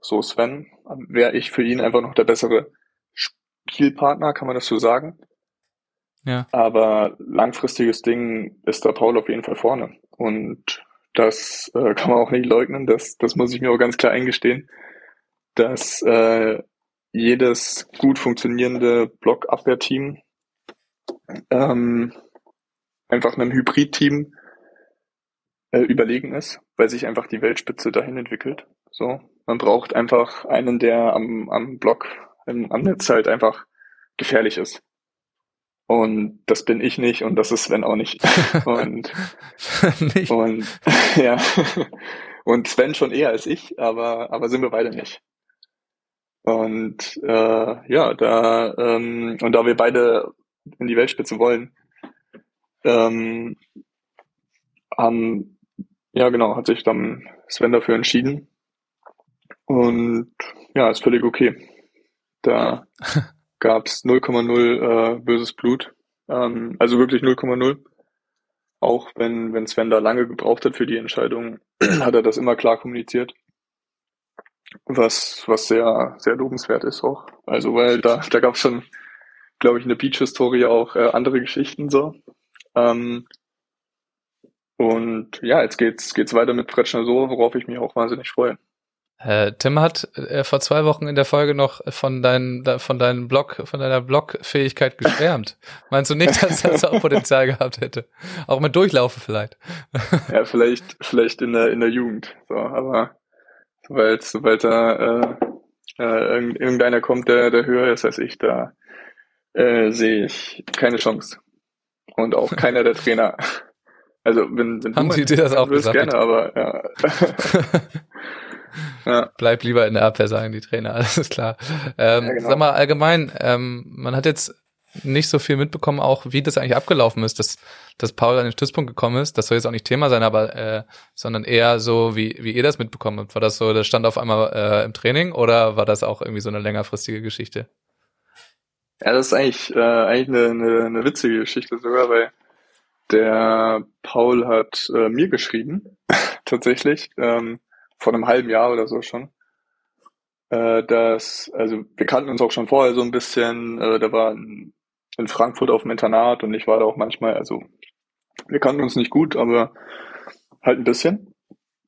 so Sven, wäre ich für ihn einfach noch der bessere Spielpartner, kann man das so sagen. Ja. Aber langfristiges Ding ist da Paul auf jeden Fall vorne. Und das äh, kann man auch nicht leugnen, das, das muss ich mir auch ganz klar eingestehen, dass äh, jedes gut funktionierende Blockabwehrteam ähm, einfach einem Hybrid-Team äh, überlegen ist, weil sich einfach die Weltspitze dahin entwickelt. So, man braucht einfach einen, der am, am Block im, am Netz halt einfach gefährlich ist. Und das bin ich nicht und das ist Sven auch nicht. Und, nicht. und ja. Und Sven schon eher als ich, aber, aber sind wir beide nicht. Und äh, ja, da ähm, und da wir beide in die Weltspitze wollen, ähm, haben, ja genau, hat sich dann Sven dafür entschieden. Und ja, ist völlig okay. Da gab's 0,0 äh, böses Blut. Ähm, also wirklich 0,0. Auch wenn, wenn Sven da lange gebraucht hat für die Entscheidung, hat er das immer klar kommuniziert. Was, was sehr, sehr lobenswert ist auch. Also, weil da, da gab's schon, glaube ich, in der Beach-Historie auch äh, andere Geschichten so. Ähm, und ja, jetzt geht's, geht's weiter mit Pretschner so, worauf ich mich auch wahnsinnig freue. Äh, Tim hat äh, vor zwei Wochen in der Folge noch von deinem von deinem Blog, von deiner Blogfähigkeit geschwärmt. Meinst du nicht, dass das auch Potenzial gehabt hätte? Auch mit Durchlaufen vielleicht. Ja, vielleicht, vielleicht in der, in der Jugend. So, aber sobald, sobald da äh, äh, irgend- irgendeiner kommt, der, der höher ist als ich, da äh, sehe ich keine Chance. Und auch keiner der Trainer. Also wenn, wenn Haben du mal dir das auch gesagt, gerne, aber ja. Ja. Bleib lieber in der Abwehr, sagen die Trainer, alles ist klar. Ähm, Ja, genau. Sag mal allgemein, ähm, man hat jetzt nicht so viel mitbekommen, auch wie das eigentlich abgelaufen ist, dass, dass Paul an den Stützpunkt gekommen ist. Das soll jetzt auch nicht Thema sein, aber äh, sondern eher so, wie, wie ihr das mitbekommen habt. War das so, das stand auf einmal äh, im Training oder war das auch irgendwie so eine längerfristige Geschichte? Ja, das ist eigentlich, äh, eigentlich eine, eine, eine witzige Geschichte sogar, weil der Paul hat äh, mir geschrieben, tatsächlich, ähm, vor einem halben Jahr oder so schon, äh, dass, also wir kannten uns auch schon vorher so ein bisschen, äh, der war in, in Frankfurt auf dem Internat und ich war da auch manchmal, also wir kannten uns nicht gut, aber halt ein bisschen.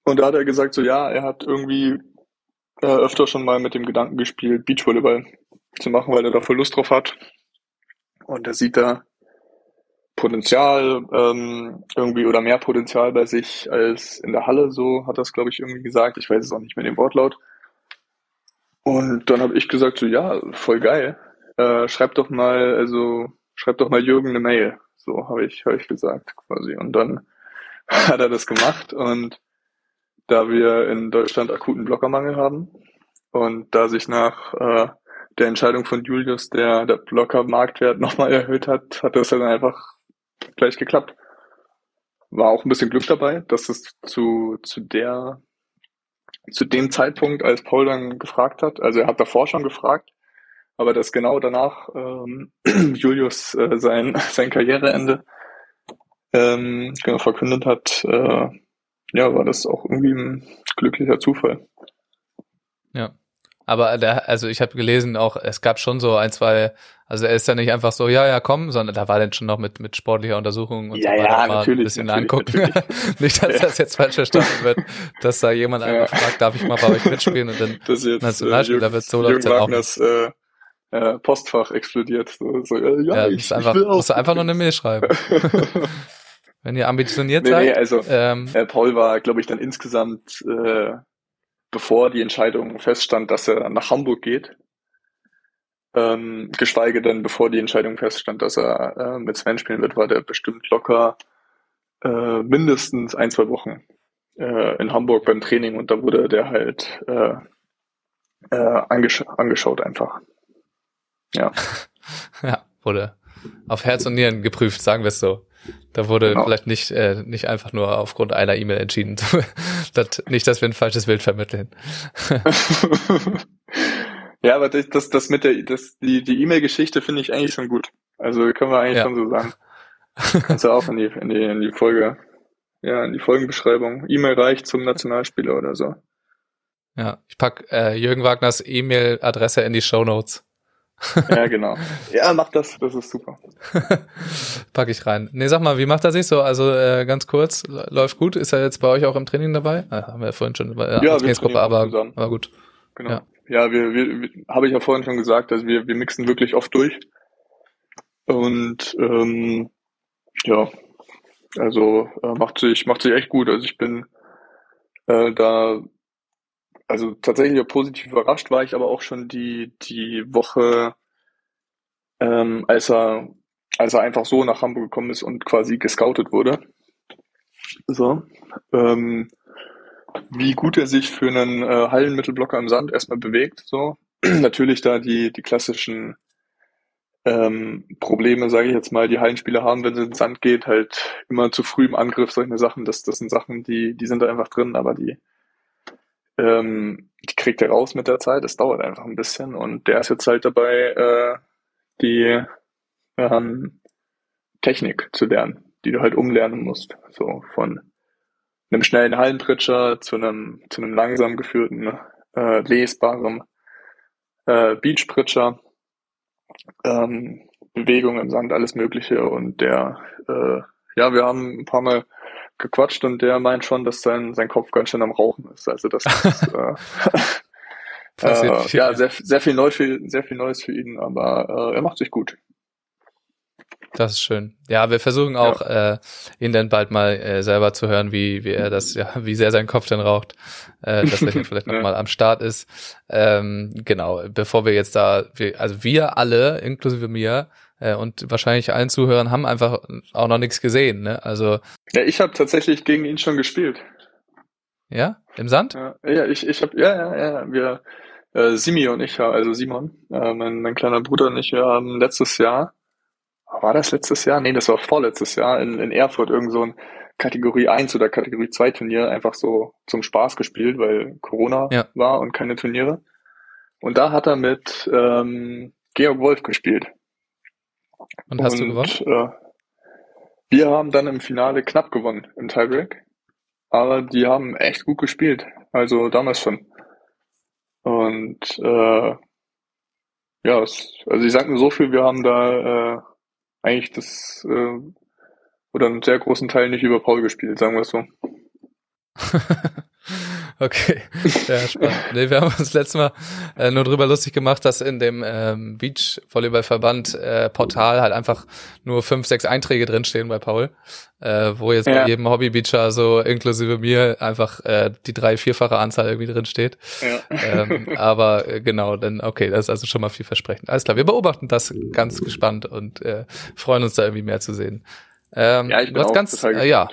Und da hat er gesagt, so ja, er hat irgendwie äh, öfter schon mal mit dem Gedanken gespielt, Beachvolleyball zu machen, weil er da voll Lust drauf hat. Und er sieht da Potenzial ähm, irgendwie oder mehr Potenzial bei sich als in der Halle, so hat es, glaube ich, irgendwie gesagt. Ich weiß es auch nicht mehr den Wortlaut. Und dann habe ich gesagt, so ja, voll geil. Äh, schreib doch mal, also schreib doch mal Jürgen eine Mail. So habe ich, habe ich gesagt quasi. Und dann hat er das gemacht und da wir in Deutschland akuten Blockermangel haben und da sich nach äh, der Entscheidung von Julius der, der Blocker-Marktwert nochmal erhöht hat, hat das dann einfach gleich geklappt. War auch ein bisschen Glück dabei, dass es zu, zu der, zu dem Zeitpunkt, als Paul dann gefragt hat, also er hat davor schon gefragt, aber dass genau danach ähm, Julius äh, sein, sein Karriereende ähm, genau verkündet hat, äh, ja, war das auch irgendwie ein glücklicher Zufall. Ja. Aber der, also ich habe gelesen, auch es gab schon so ein, zwei, also er ist ja nicht einfach so, ja, ja, komm, sondern da war dann schon noch mit, mit sportlicher Untersuchung und Ja, so weiter ja, mal ein bisschen angucken. nicht, dass Ja. das jetzt falsch verstanden wird, dass da jemand Ja. einfach fragt, darf ich mal bei euch mitspielen und dann dass jetzt Nationalspieler äh, wird, so dann auch Wagners äh, äh, Postfach explodiert. So, so, äh, ja, ja, ich, einfach, ich musst du einfach nur eine Mail schreiben. Wenn ihr ambitioniert nee, seid, nee, also ähm, äh, Paul war, glaube ich, dann insgesamt, äh, bevor die Entscheidung feststand, dass er nach Hamburg geht, ähm, geschweige denn, bevor die Entscheidung feststand, dass er äh, mit Sven spielen wird, war der bestimmt locker äh, mindestens ein, zwei Wochen äh, in Hamburg beim Training und da wurde der halt äh, äh, angesch angeschaut einfach. Ja, ja, wurde auf Herz und Nieren geprüft, sagen wir es so. Da wurde Genau. vielleicht nicht, äh, nicht einfach nur aufgrund einer E-Mail entschieden. das, nicht, dass wir ein falsches Bild vermitteln. ja, aber das, das, das mit der, das, die, die E-Mail-Geschichte finde ich eigentlich schon gut. Also können wir eigentlich Ja. schon so sagen. Kannst du auch in die, in die, in die Folge, ja, in die Folgenbeschreibung. E-Mail reicht zum Nationalspieler oder so. Ja, ich pack äh, Jürgen Wagners E-Mail-Adresse in die Show Notes. Ja, genau. Ja, mach das, das ist super. Pack ich rein. Nee, sag mal, wie macht er sich so? Also äh, ganz kurz, läuft gut? Ist er jetzt bei euch auch im Training dabei? Ah, haben wir ja vorhin schon bei der wir Trainingsgruppe, aber, zusammen. aber gut. Genau. Ja. Ja, wir, wir, wir habe ich ja vorhin schon gesagt, also wir, wir mixen wirklich oft durch. Und ähm, ja, also äh, macht sich, macht sich echt gut. Also ich bin äh, da also tatsächlich positiv überrascht war ich aber auch schon die, die Woche, ähm, als er, als er einfach so nach Hamburg gekommen ist und quasi gescoutet wurde. So. Ähm, wie gut er sich für einen äh, Hallenmittelblocker im Sand erstmal bewegt. So. Natürlich da die, die klassischen ähm, Probleme, sage ich jetzt mal, die Hallenspieler haben, wenn sie in den Sand geht, halt immer zu früh im Angriff, solche Sachen, das, das sind Sachen, die, die sind da einfach drin, aber die, ähm, die kriegt er raus mit der Zeit, das dauert einfach ein bisschen. Und der ist jetzt halt dabei, äh, die ähm, Technik zu lernen, die du halt umlernen musst, so von einem schnellen Hallenpritscher zu einem, zu einem langsam geführten, äh, lesbaren äh, Beachpritscher. Ähm, Bewegung im Sand, alles Mögliche. Und der, äh, ja, wir haben ein paar Mal gequatscht und der meint schon, dass sein, sein Kopf ganz schön am Rauchen ist. Also das ist äh, äh, ja sehr, sehr viel neu für, sehr viel Neues für ihn, aber äh, er macht sich gut. Das ist schön. Ja, wir versuchen auch, ja. äh, ihn dann bald mal äh, selber zu hören, wie, wie er das, ja, wie sehr sein Kopf denn raucht, äh, dass er hier vielleicht nochmal ja. am Start ist. Ähm, genau, bevor wir jetzt da, wir, also wir alle, inklusive mir, und wahrscheinlich allen Zuhörern haben einfach auch noch nichts gesehen, ne? Also. Ja, ich habe tatsächlich gegen ihn schon gespielt. Ja? Im Sand? Ja, ja ich, ich habe, ja, ja, ja, wir, äh, Simi und ich, also Simon, äh, mein, mein kleiner Bruder und ich, wir haben letztes Jahr war das letztes Jahr? Nee, das war vorletztes Jahr in, in Erfurt irgend so ein Kategorie 1 oder Kategorie 2 Turnier einfach so zum Spaß gespielt, weil Corona ja. war und keine Turniere. Und da hat er mit ähm, Georg Wolf gespielt. Und hast und, du gewonnen? Äh, wir haben dann im Finale knapp gewonnen im Tiebreak. Aber die haben echt gut gespielt. Also damals schon. Und äh, ja, es, also ich sag nur so viel, wir haben da äh, eigentlich das äh, oder einen sehr großen Teil nicht über Paul gespielt, sagen wir es so. okay, ja, spannend. Nee, wir haben uns letztes Mal äh, nur drüber lustig gemacht, dass in dem ähm, Beach-Volleyball-Verband äh, Portal halt einfach nur fünf, sechs Einträge drinstehen bei Paul, äh, wo jetzt ja. bei jedem Hobby-Beacher so inklusive mir einfach äh, die drei-, vierfache Anzahl irgendwie drin steht. Ja. Ähm, aber äh, genau, dann okay, das ist also schon mal vielversprechend. Alles klar, wir beobachten das ganz gespannt und äh, freuen uns da irgendwie mehr zu sehen. Ähm, ja, ich bin auch ganz, äh, ja,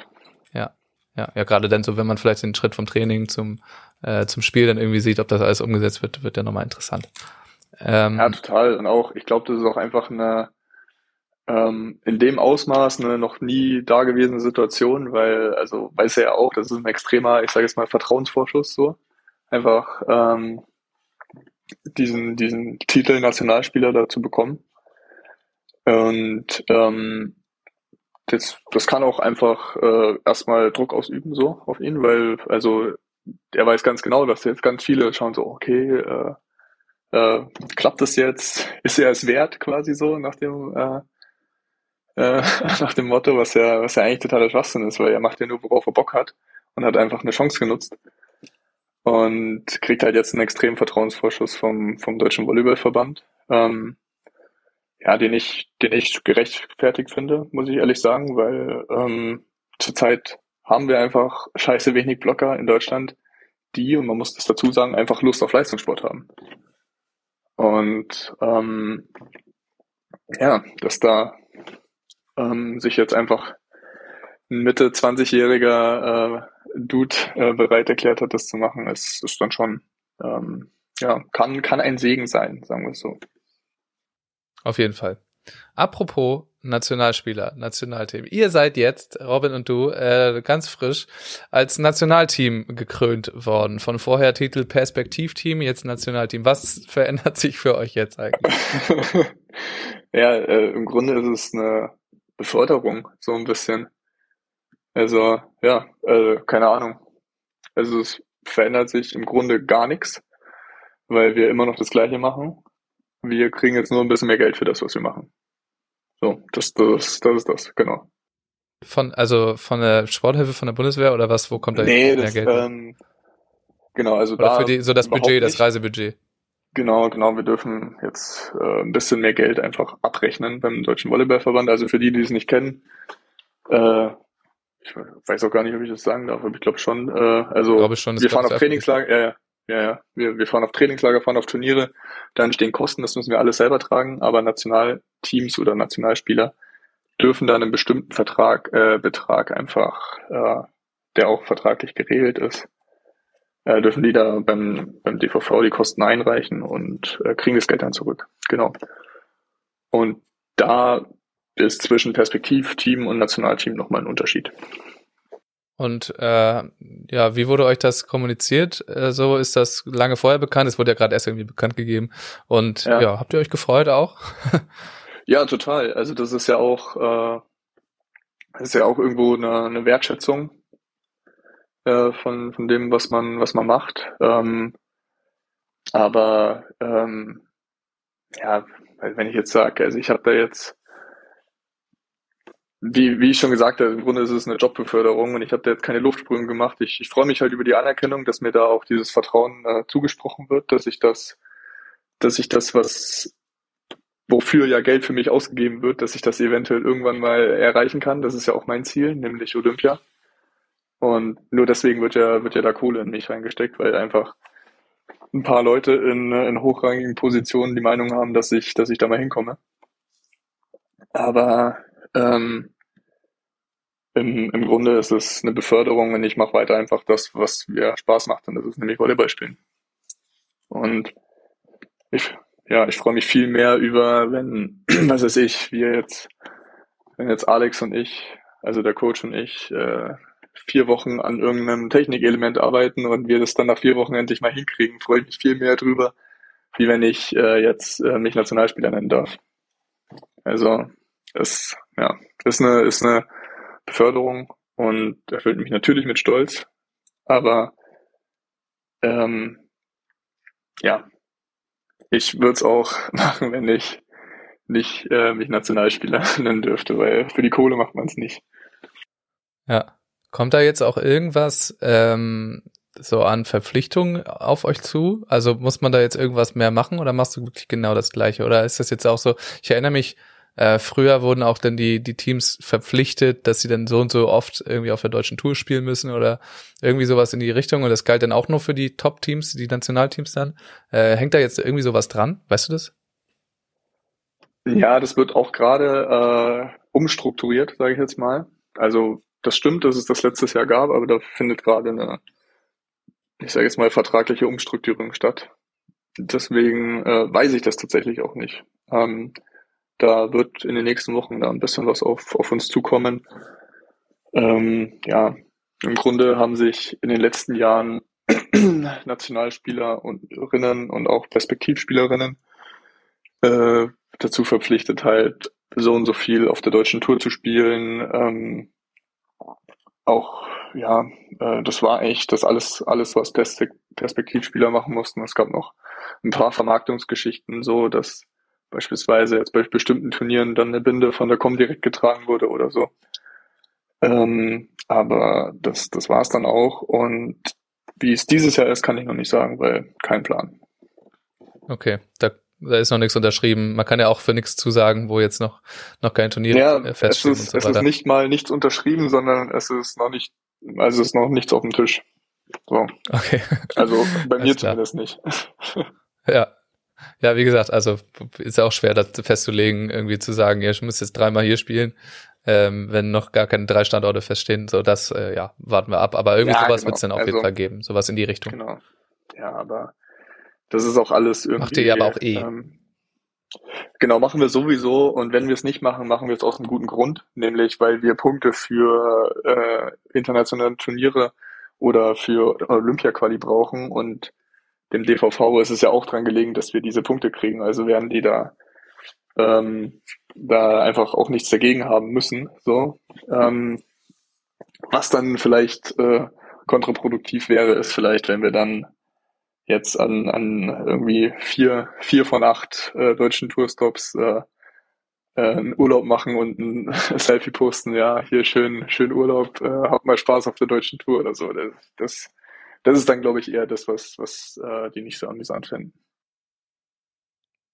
ja, ja, gerade dann so, wenn man vielleicht den Schritt vom Training zum, äh, zum Spiel dann irgendwie sieht, ob das alles umgesetzt wird, wird ja nochmal interessant. Ähm, ja, total. Und auch, ich glaube, das ist auch einfach eine, ähm, in dem Ausmaß eine noch nie dagewesene Situation, weil, also weiß er ja auch, das ist ein extremer, ich sage jetzt mal, Vertrauensvorschuss so. Einfach ähm, diesen, diesen Titel Nationalspieler da zu bekommen. Und ähm, das, das kann auch einfach äh, erstmal Druck ausüben so auf ihn, weil also er weiß ganz genau, dass jetzt ganz viele schauen so, okay, äh, äh, klappt das jetzt? Ist er es wert quasi so nach dem äh, äh, nach dem Motto, was ja was ja eigentlich totaler Schwachsinn ist, weil er macht ja nur worauf er Bock hat und hat einfach eine Chance genutzt und kriegt halt jetzt einen extremen Vertrauensvorschuss vom vom deutschen Volleyballverband. Ähm, ja, den ich, den ich gerechtfertigt finde, muss ich ehrlich sagen, weil ähm, zurzeit haben wir einfach scheiße wenig Blocker in Deutschland, die, und man muss das dazu sagen, einfach Lust auf Leistungssport haben. Und ähm, ja, dass da ähm, sich jetzt einfach ein Mitte 20-jähriger äh, Dude äh, bereit erklärt hat, das zu machen, ist, ist dann schon, ähm, ja, kann, kann ein Segen sein, sagen wir es so. Auf jeden Fall. Apropos Nationalspieler, Nationalteam. Ihr seid jetzt, Robin und du, äh, ganz frisch als Nationalteam gekrönt worden. Von vorher Titel Perspektivteam, jetzt Nationalteam. Was verändert sich für euch jetzt eigentlich? ja, äh, im Grunde ist es eine Beförderung, so ein bisschen. Also, ja, äh, keine Ahnung. Also es verändert sich im Grunde gar nichts, weil wir immer noch das Gleiche machen wir kriegen jetzt nur ein bisschen mehr Geld für das, was wir machen. So, das, das, das ist das, genau. Von, also von der Sporthilfe von der Bundeswehr oder was, wo kommt da nee, mehr das, Geld? Ähm, genau, also oder da. Für die, so das Budget, nicht. das Reisebudget. Genau, genau, wir dürfen jetzt äh, ein bisschen mehr Geld einfach abrechnen beim Deutschen Volleyballverband. Also für die, die es nicht kennen, äh, ich weiß auch gar nicht, ob ich das sagen darf, aber ich glaube schon, äh, also ich schon, wir fahren auf Trainingslager, ja, ja, ja, ja. Wir, wir fahren auf Trainingslager, fahren auf Turniere, da entstehen Kosten, das müssen wir alles selber tragen, aber Nationalteams oder Nationalspieler dürfen dann einen bestimmten Vertrag, äh, Betrag einfach, äh, der auch vertraglich geregelt ist, äh, dürfen die da beim, beim DVV die Kosten einreichen und äh, kriegen das Geld dann zurück. Genau. Und da ist zwischen Perspektivteam und Nationalteam nochmal ein Unterschied. Und äh, ja, wie wurde euch das kommuniziert? Äh, so ist das lange vorher bekannt. Es wurde ja gerade erst irgendwie bekannt gegeben. Und ja. ja, habt ihr euch gefreut auch? ja, total. Also das ist ja auch, äh, das ist ja auch irgendwo eine, eine Wertschätzung äh, von, von dem, was man, was man macht. Ähm, aber ähm, ja, wenn ich jetzt sage, also ich habe da jetzt wie, wie ich schon gesagt habe, im Grunde ist es eine Jobbeförderung und ich habe da jetzt keine Luftsprünge gemacht. Ich, ich freue mich halt über die Anerkennung, dass mir da auch dieses Vertrauen äh, zugesprochen wird, dass ich das, dass ich das, was wofür ja Geld für mich ausgegeben wird, dass ich das eventuell irgendwann mal erreichen kann. Das ist ja auch mein Ziel, nämlich Olympia. Und nur deswegen wird ja, wird ja da Kohle in mich reingesteckt, weil einfach ein paar Leute in, in hochrangigen Positionen die Meinung haben, dass ich, dass ich da mal hinkomme. Aber ähm, im, Im Grunde ist es eine Beförderung und ich mache weiter einfach das, was mir Spaß macht und das ist nämlich Volleyball spielen. Und ich, ja, ich freue mich viel mehr über, wenn, was weiß ich, wir jetzt, wenn jetzt Alex und ich, also der Coach und ich, äh, vier Wochen an irgendeinem Technikelement arbeiten und wir das dann nach vier Wochen endlich mal hinkriegen, freue ich mich viel mehr drüber, wie wenn ich äh, jetzt äh, mich Nationalspieler nennen darf. Also, es, ja, ist eine, ist eine Beförderung und erfüllt mich natürlich mit Stolz. Aber ähm, ja, ich würde es auch machen, wenn ich nicht äh, mich Nationalspieler nennen dürfte, weil für die Kohle macht man es nicht. Ja. Kommt da jetzt auch irgendwas ähm, so an Verpflichtungen auf euch zu? Also muss man da jetzt irgendwas mehr machen oder machst du wirklich genau das gleiche? Oder ist das jetzt auch so, ich erinnere mich, äh, früher wurden auch dann die, die Teams verpflichtet, dass sie dann so und so oft irgendwie auf der deutschen Tour spielen müssen oder irgendwie sowas in die Richtung. Und das galt dann auch nur für die Top-Teams, die Nationalteams dann. Äh, hängt da jetzt irgendwie sowas dran? Weißt du das? Ja, das wird auch gerade äh, umstrukturiert, sage ich jetzt mal. Also das stimmt, dass es das letztes Jahr gab, aber da findet gerade eine, ich sage jetzt mal, vertragliche Umstrukturierung statt. Deswegen äh, weiß ich das tatsächlich auch nicht. Ähm, da wird in den nächsten Wochen da ein bisschen was auf, auf uns zukommen. Ähm, ja, im Grunde haben sich in den letzten Jahren Nationalspieler und Rinnen und auch Perspektivspielerinnen äh, dazu verpflichtet, halt so und so viel auf der deutschen Tour zu spielen. Ähm, auch, ja, äh, das war echt das alles, alles, was Perspektivspieler machen mussten. Es gab noch ein paar Vermarktungsgeschichten, so dass beispielsweise jetzt bei bestimmten Turnieren dann eine Binde von der Comdirect getragen wurde oder so. Ähm, aber das, das war es dann auch. Und wie es dieses Jahr ist, kann ich noch nicht sagen, weil kein Plan. Okay, da, da ist noch nichts unterschrieben. Man kann ja auch für nichts zusagen, wo jetzt noch, noch kein Turnier ja, feststeht. Es ist, so es ist nicht mal nichts unterschrieben, sondern es ist noch nicht, also es ist noch nichts auf dem Tisch. So. Okay. Also bei mir zumindest nicht. Ja, ja, wie gesagt, also ist auch schwer, das festzulegen, irgendwie zu sagen, ja, ich muss jetzt dreimal hier spielen, ähm, wenn noch gar keine drei Standorte feststehen. So, das, äh, ja, warten wir ab. Aber irgendwie ja, sowas genau. wird es dann auf also, jeden Fall geben, sowas in die Richtung. Genau. Ja, aber das ist auch alles irgendwie. Macht ihr ja aber auch eh. Ähm, genau, machen wir sowieso. Und wenn wir es nicht machen, machen wir es aus einem guten Grund, nämlich weil wir Punkte für äh, internationale Turniere oder für Olympia-Quali brauchen und dem DVV ist es ja auch dran gelegen, dass wir diese Punkte kriegen. Also werden die da ähm, da einfach auch nichts dagegen haben müssen. So, ähm, was dann vielleicht äh, kontraproduktiv wäre, ist vielleicht, wenn wir dann jetzt an, an irgendwie vier, vier von acht äh, deutschen Tourstops äh, äh, einen Urlaub machen und ein Selfie posten, ja, hier schön, schön Urlaub, äh, habt mal Spaß auf der deutschen Tour oder so. Das, das das ist dann, glaube ich, eher das, was, was äh, die nicht so amüsant finden.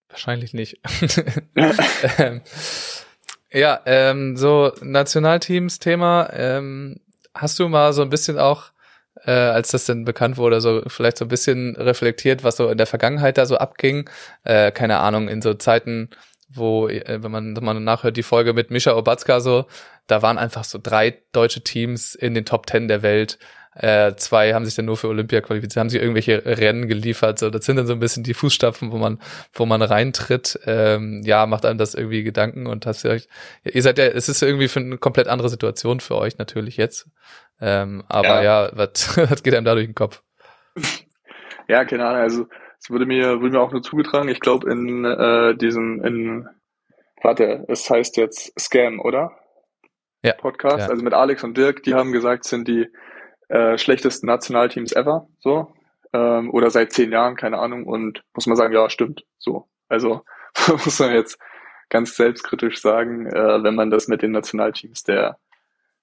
Wahrscheinlich nicht. ähm, ja, ähm, so Nationalteams-Thema. Ähm, hast du mal so ein bisschen auch äh, als das denn bekannt wurde, so vielleicht so ein bisschen reflektiert, was so in der Vergangenheit da so abging. Äh, keine Ahnung, in so Zeiten, wo, äh, wenn man, man nachhört, die Folge mit Mischa Obatzka so, da waren einfach so drei deutsche Teams in den Top Ten der Welt. Äh, zwei haben sich dann nur für Olympia qualifiziert, haben sich irgendwelche Rennen geliefert. So, das sind dann so ein bisschen die Fußstapfen, wo man, wo man reintritt. Ähm, ja, macht einem das irgendwie Gedanken und hast ihr euch, ihr seid ja, es ist irgendwie für eine komplett andere Situation für euch natürlich jetzt. Ähm, aber ja, ja was, was geht einem da durch den Kopf? Ja, keine Ahnung, also es wurde mir, wurde mir auch nur zugetragen, ich glaube in äh, diesem, in, warte, es heißt jetzt Scam, oder? Ja. Podcast, Ja. also mit Alex und Dirk, die haben gesagt, sind die äh, schlechtesten Nationalteams ever, so. Ähm, oder seit zehn Jahren, keine Ahnung. Und muss man sagen, ja, stimmt. So. Also muss man jetzt ganz selbstkritisch sagen, äh, wenn man das mit den Nationalteams der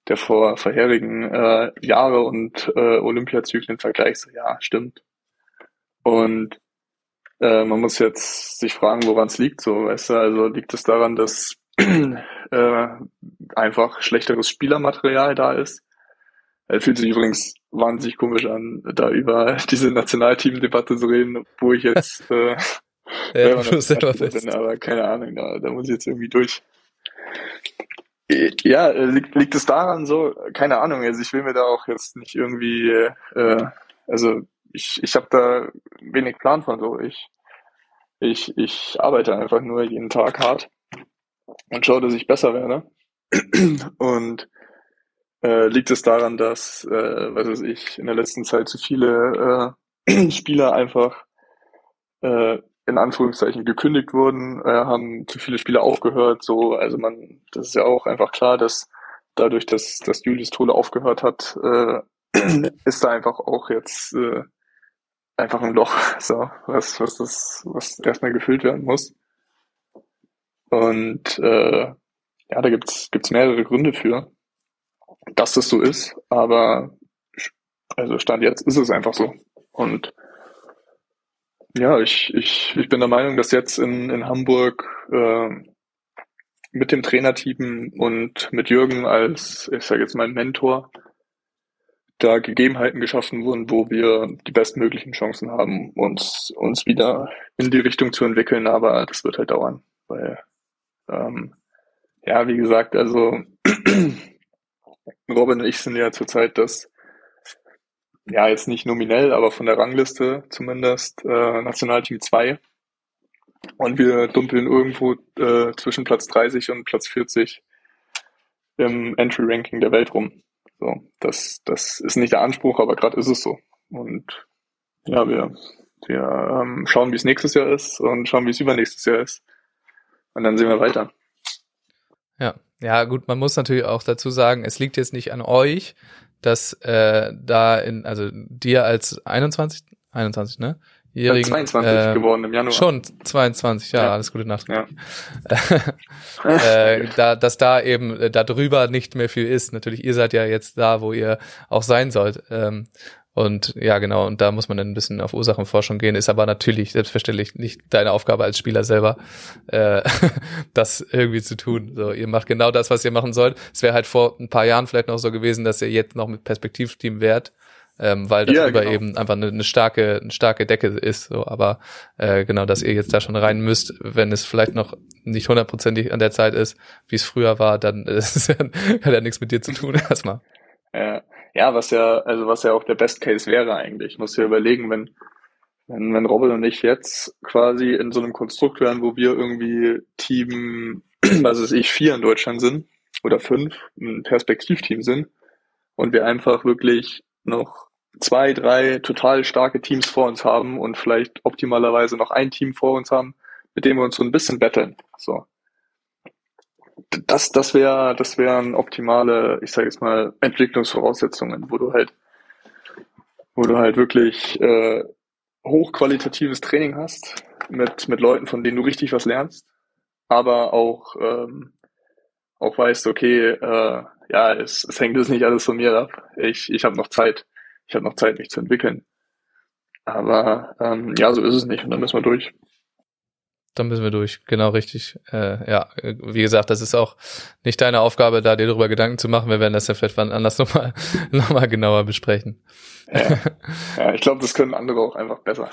der vor vorherigen äh, Jahre und äh, Olympiazyklen vergleicht, so ja, stimmt. Und äh, man muss jetzt sich fragen, woran es liegt, so, weißt du, also liegt es daran, dass äh, einfach schlechteres Spielermaterial da ist. Äh, fühlt sich übrigens wahnsinnig komisch an, da über diese Nationalteam-Debatte zu reden, wo ich jetzt äh, Ja, selber selber bin, aber keine Ahnung, da, da muss ich jetzt irgendwie durch. Ja, äh, liegt, liegt es daran so? Keine Ahnung. Also ich will mir da auch jetzt nicht irgendwie, äh, also ich, ich habe da wenig Plan von so. Ich, ich, ich arbeite einfach nur jeden Tag hart und schaue, dass ich besser werde. Und äh, liegt es daran, dass, äh, was weiß ich, in der letzten Zeit zu viele äh, Spieler einfach äh, in Anführungszeichen gekündigt wurden, äh, haben zu viele Spieler aufgehört. So, also man, das ist ja auch einfach klar, dass dadurch, dass, dass Julius Tole aufgehört hat, äh, ist da einfach auch jetzt äh, einfach ein Loch, so, was, was das, was erstmal gefüllt werden muss. Und äh, ja, da gibt's gibt's mehrere Gründe für, dass das so ist, aber also Stand jetzt ist es einfach so. Und ja, ich, ich, ich bin der Meinung, dass jetzt in, in Hamburg äh, mit dem Trainerteam und mit Jürgen als, ich sage jetzt mal, Mentor, da Gegebenheiten geschaffen wurden, wo wir die bestmöglichen Chancen haben, uns, uns wieder in die Richtung zu entwickeln. Aber das wird halt dauern, weil, ähm, ja, wie gesagt, also Robin und ich sind ja zurzeit das ja, jetzt nicht nominell, aber von der Rangliste zumindest äh, Nationalteam 2. Und wir dumpeln irgendwo äh, zwischen Platz 30 und Platz 40 im Entry-Ranking der Welt rum. So, das, das ist nicht der Anspruch, aber gerade ist es so. Und ja, wir, wir ähm, schauen, wie es nächstes Jahr ist und schauen, wie es übernächstes Jahr ist. Und dann sehen wir weiter. Ja, ja, gut, man muss natürlich auch dazu sagen, es liegt jetzt nicht an euch, dass äh, da in, also dir als 21, 21, ne? Jährigen, 22 äh, geworden im Januar. Schon 22, ja, Ja. alles Gute Nacht. Ja. äh, da, dass da eben äh, da drüber nicht mehr viel ist. Natürlich, ihr seid ja jetzt da, wo ihr auch sein sollt. Ähm, und ja, genau, und da muss man dann ein bisschen auf Ursachenforschung gehen, ist aber natürlich selbstverständlich nicht deine Aufgabe als Spieler selber, äh, das irgendwie zu tun. So, ihr macht genau das, was ihr machen sollt. Es wäre halt vor ein paar Jahren vielleicht noch so gewesen, dass ihr jetzt noch mit Perspektivteam wärt, ähm, weil Ja, darüber genau. eben einfach eine, eine starke, eine starke Decke ist. So, aber äh, genau, dass ihr jetzt da schon rein müsst, wenn es vielleicht noch nicht hundertprozentig an der Zeit ist, wie es früher war, dann ist es ja, hat ja nichts mit dir zu tun erstmal. Ja, was ja, also was ja auch der Best Case wäre eigentlich. Muss ja überlegen, wenn, wenn, wenn Robin und ich jetzt quasi in so einem Konstrukt wären, wo wir irgendwie Team, was weiß ich, vier in Deutschland sind oder fünf, ein Perspektivteam sind und wir einfach wirklich noch zwei, drei total starke Teams vor uns haben und vielleicht optimalerweise noch ein Team vor uns haben, mit dem wir uns so ein bisschen betteln. So das, das wäre, das wären optimale, ich sage jetzt mal, Entwicklungsvoraussetzungen, wo du halt, wo du halt wirklich äh, hochqualitatives Training hast mit, mit Leuten, von denen du richtig was lernst, aber auch, ähm, auch weißt, okay, äh, ja, es, es hängt jetzt nicht alles von mir ab. Ich, ich habe noch Zeit. Ich habe noch Zeit, mich zu entwickeln. Aber ähm, ja, so ist es nicht und dann müssen wir durch. Dann müssen wir durch. Genau richtig. Äh, ja, wie gesagt, das ist auch nicht deine Aufgabe, da dir darüber Gedanken zu machen. Wir werden das ja vielleicht wann anders nochmal noch mal genauer besprechen. Ja, ja ich glaube, das können andere auch einfach besser.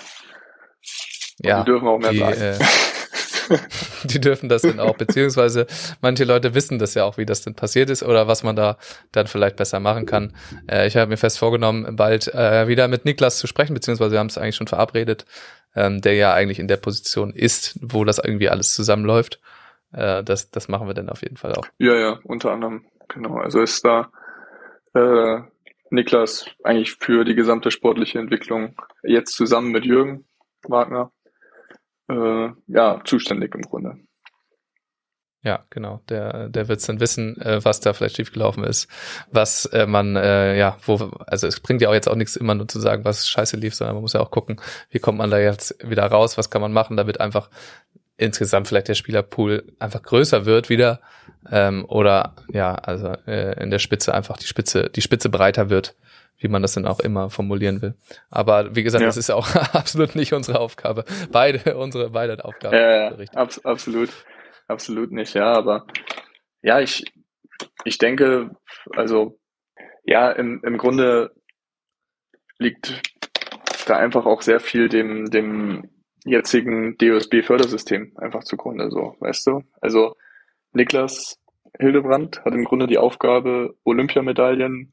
Und ja, die dürfen auch mehr die, sagen. äh, die dürfen das dann auch, beziehungsweise manche Leute wissen das ja auch, wie das denn passiert ist oder was man da dann vielleicht besser machen kann. Äh, ich habe mir fest vorgenommen, bald äh, wieder mit Niklas zu sprechen, beziehungsweise wir haben es eigentlich schon verabredet, ähm, der ja eigentlich in der Position ist, wo das irgendwie alles zusammenläuft. Äh, das, das machen wir dann auf jeden Fall auch. Ja, ja, unter anderem. Genau. Also ist da äh, Niklas eigentlich für die gesamte sportliche Entwicklung jetzt zusammen mit Jürgen Wagner äh, ja zuständig im Grunde. Ja, genau. Der, der wird dann wissen, äh, was da vielleicht schiefgelaufen ist, was äh, man, äh, ja, wo, also es bringt ja auch jetzt auch nichts immer nur zu sagen, was scheiße lief, sondern man muss ja auch gucken, wie kommt man da jetzt wieder raus, was kann man machen, damit einfach insgesamt vielleicht der Spielerpool einfach größer wird wieder ähm, oder ja, also äh, in der Spitze einfach die Spitze, die Spitze breiter wird, wie man das dann auch immer formulieren will. Aber wie gesagt, Ja. das ist ja auch absolut nicht unsere Aufgabe. Beide, unsere beide Aufgaben. Ja, abs absolut, absolut nicht, ja, aber ja, ich, ich denke, also ja, im, im Grunde liegt da einfach auch sehr viel dem, dem jetzigen DOSB-Fördersystem einfach zugrunde, so, weißt du? Also Niklas Hildebrand hat im Grunde die Aufgabe, Olympiamedaillen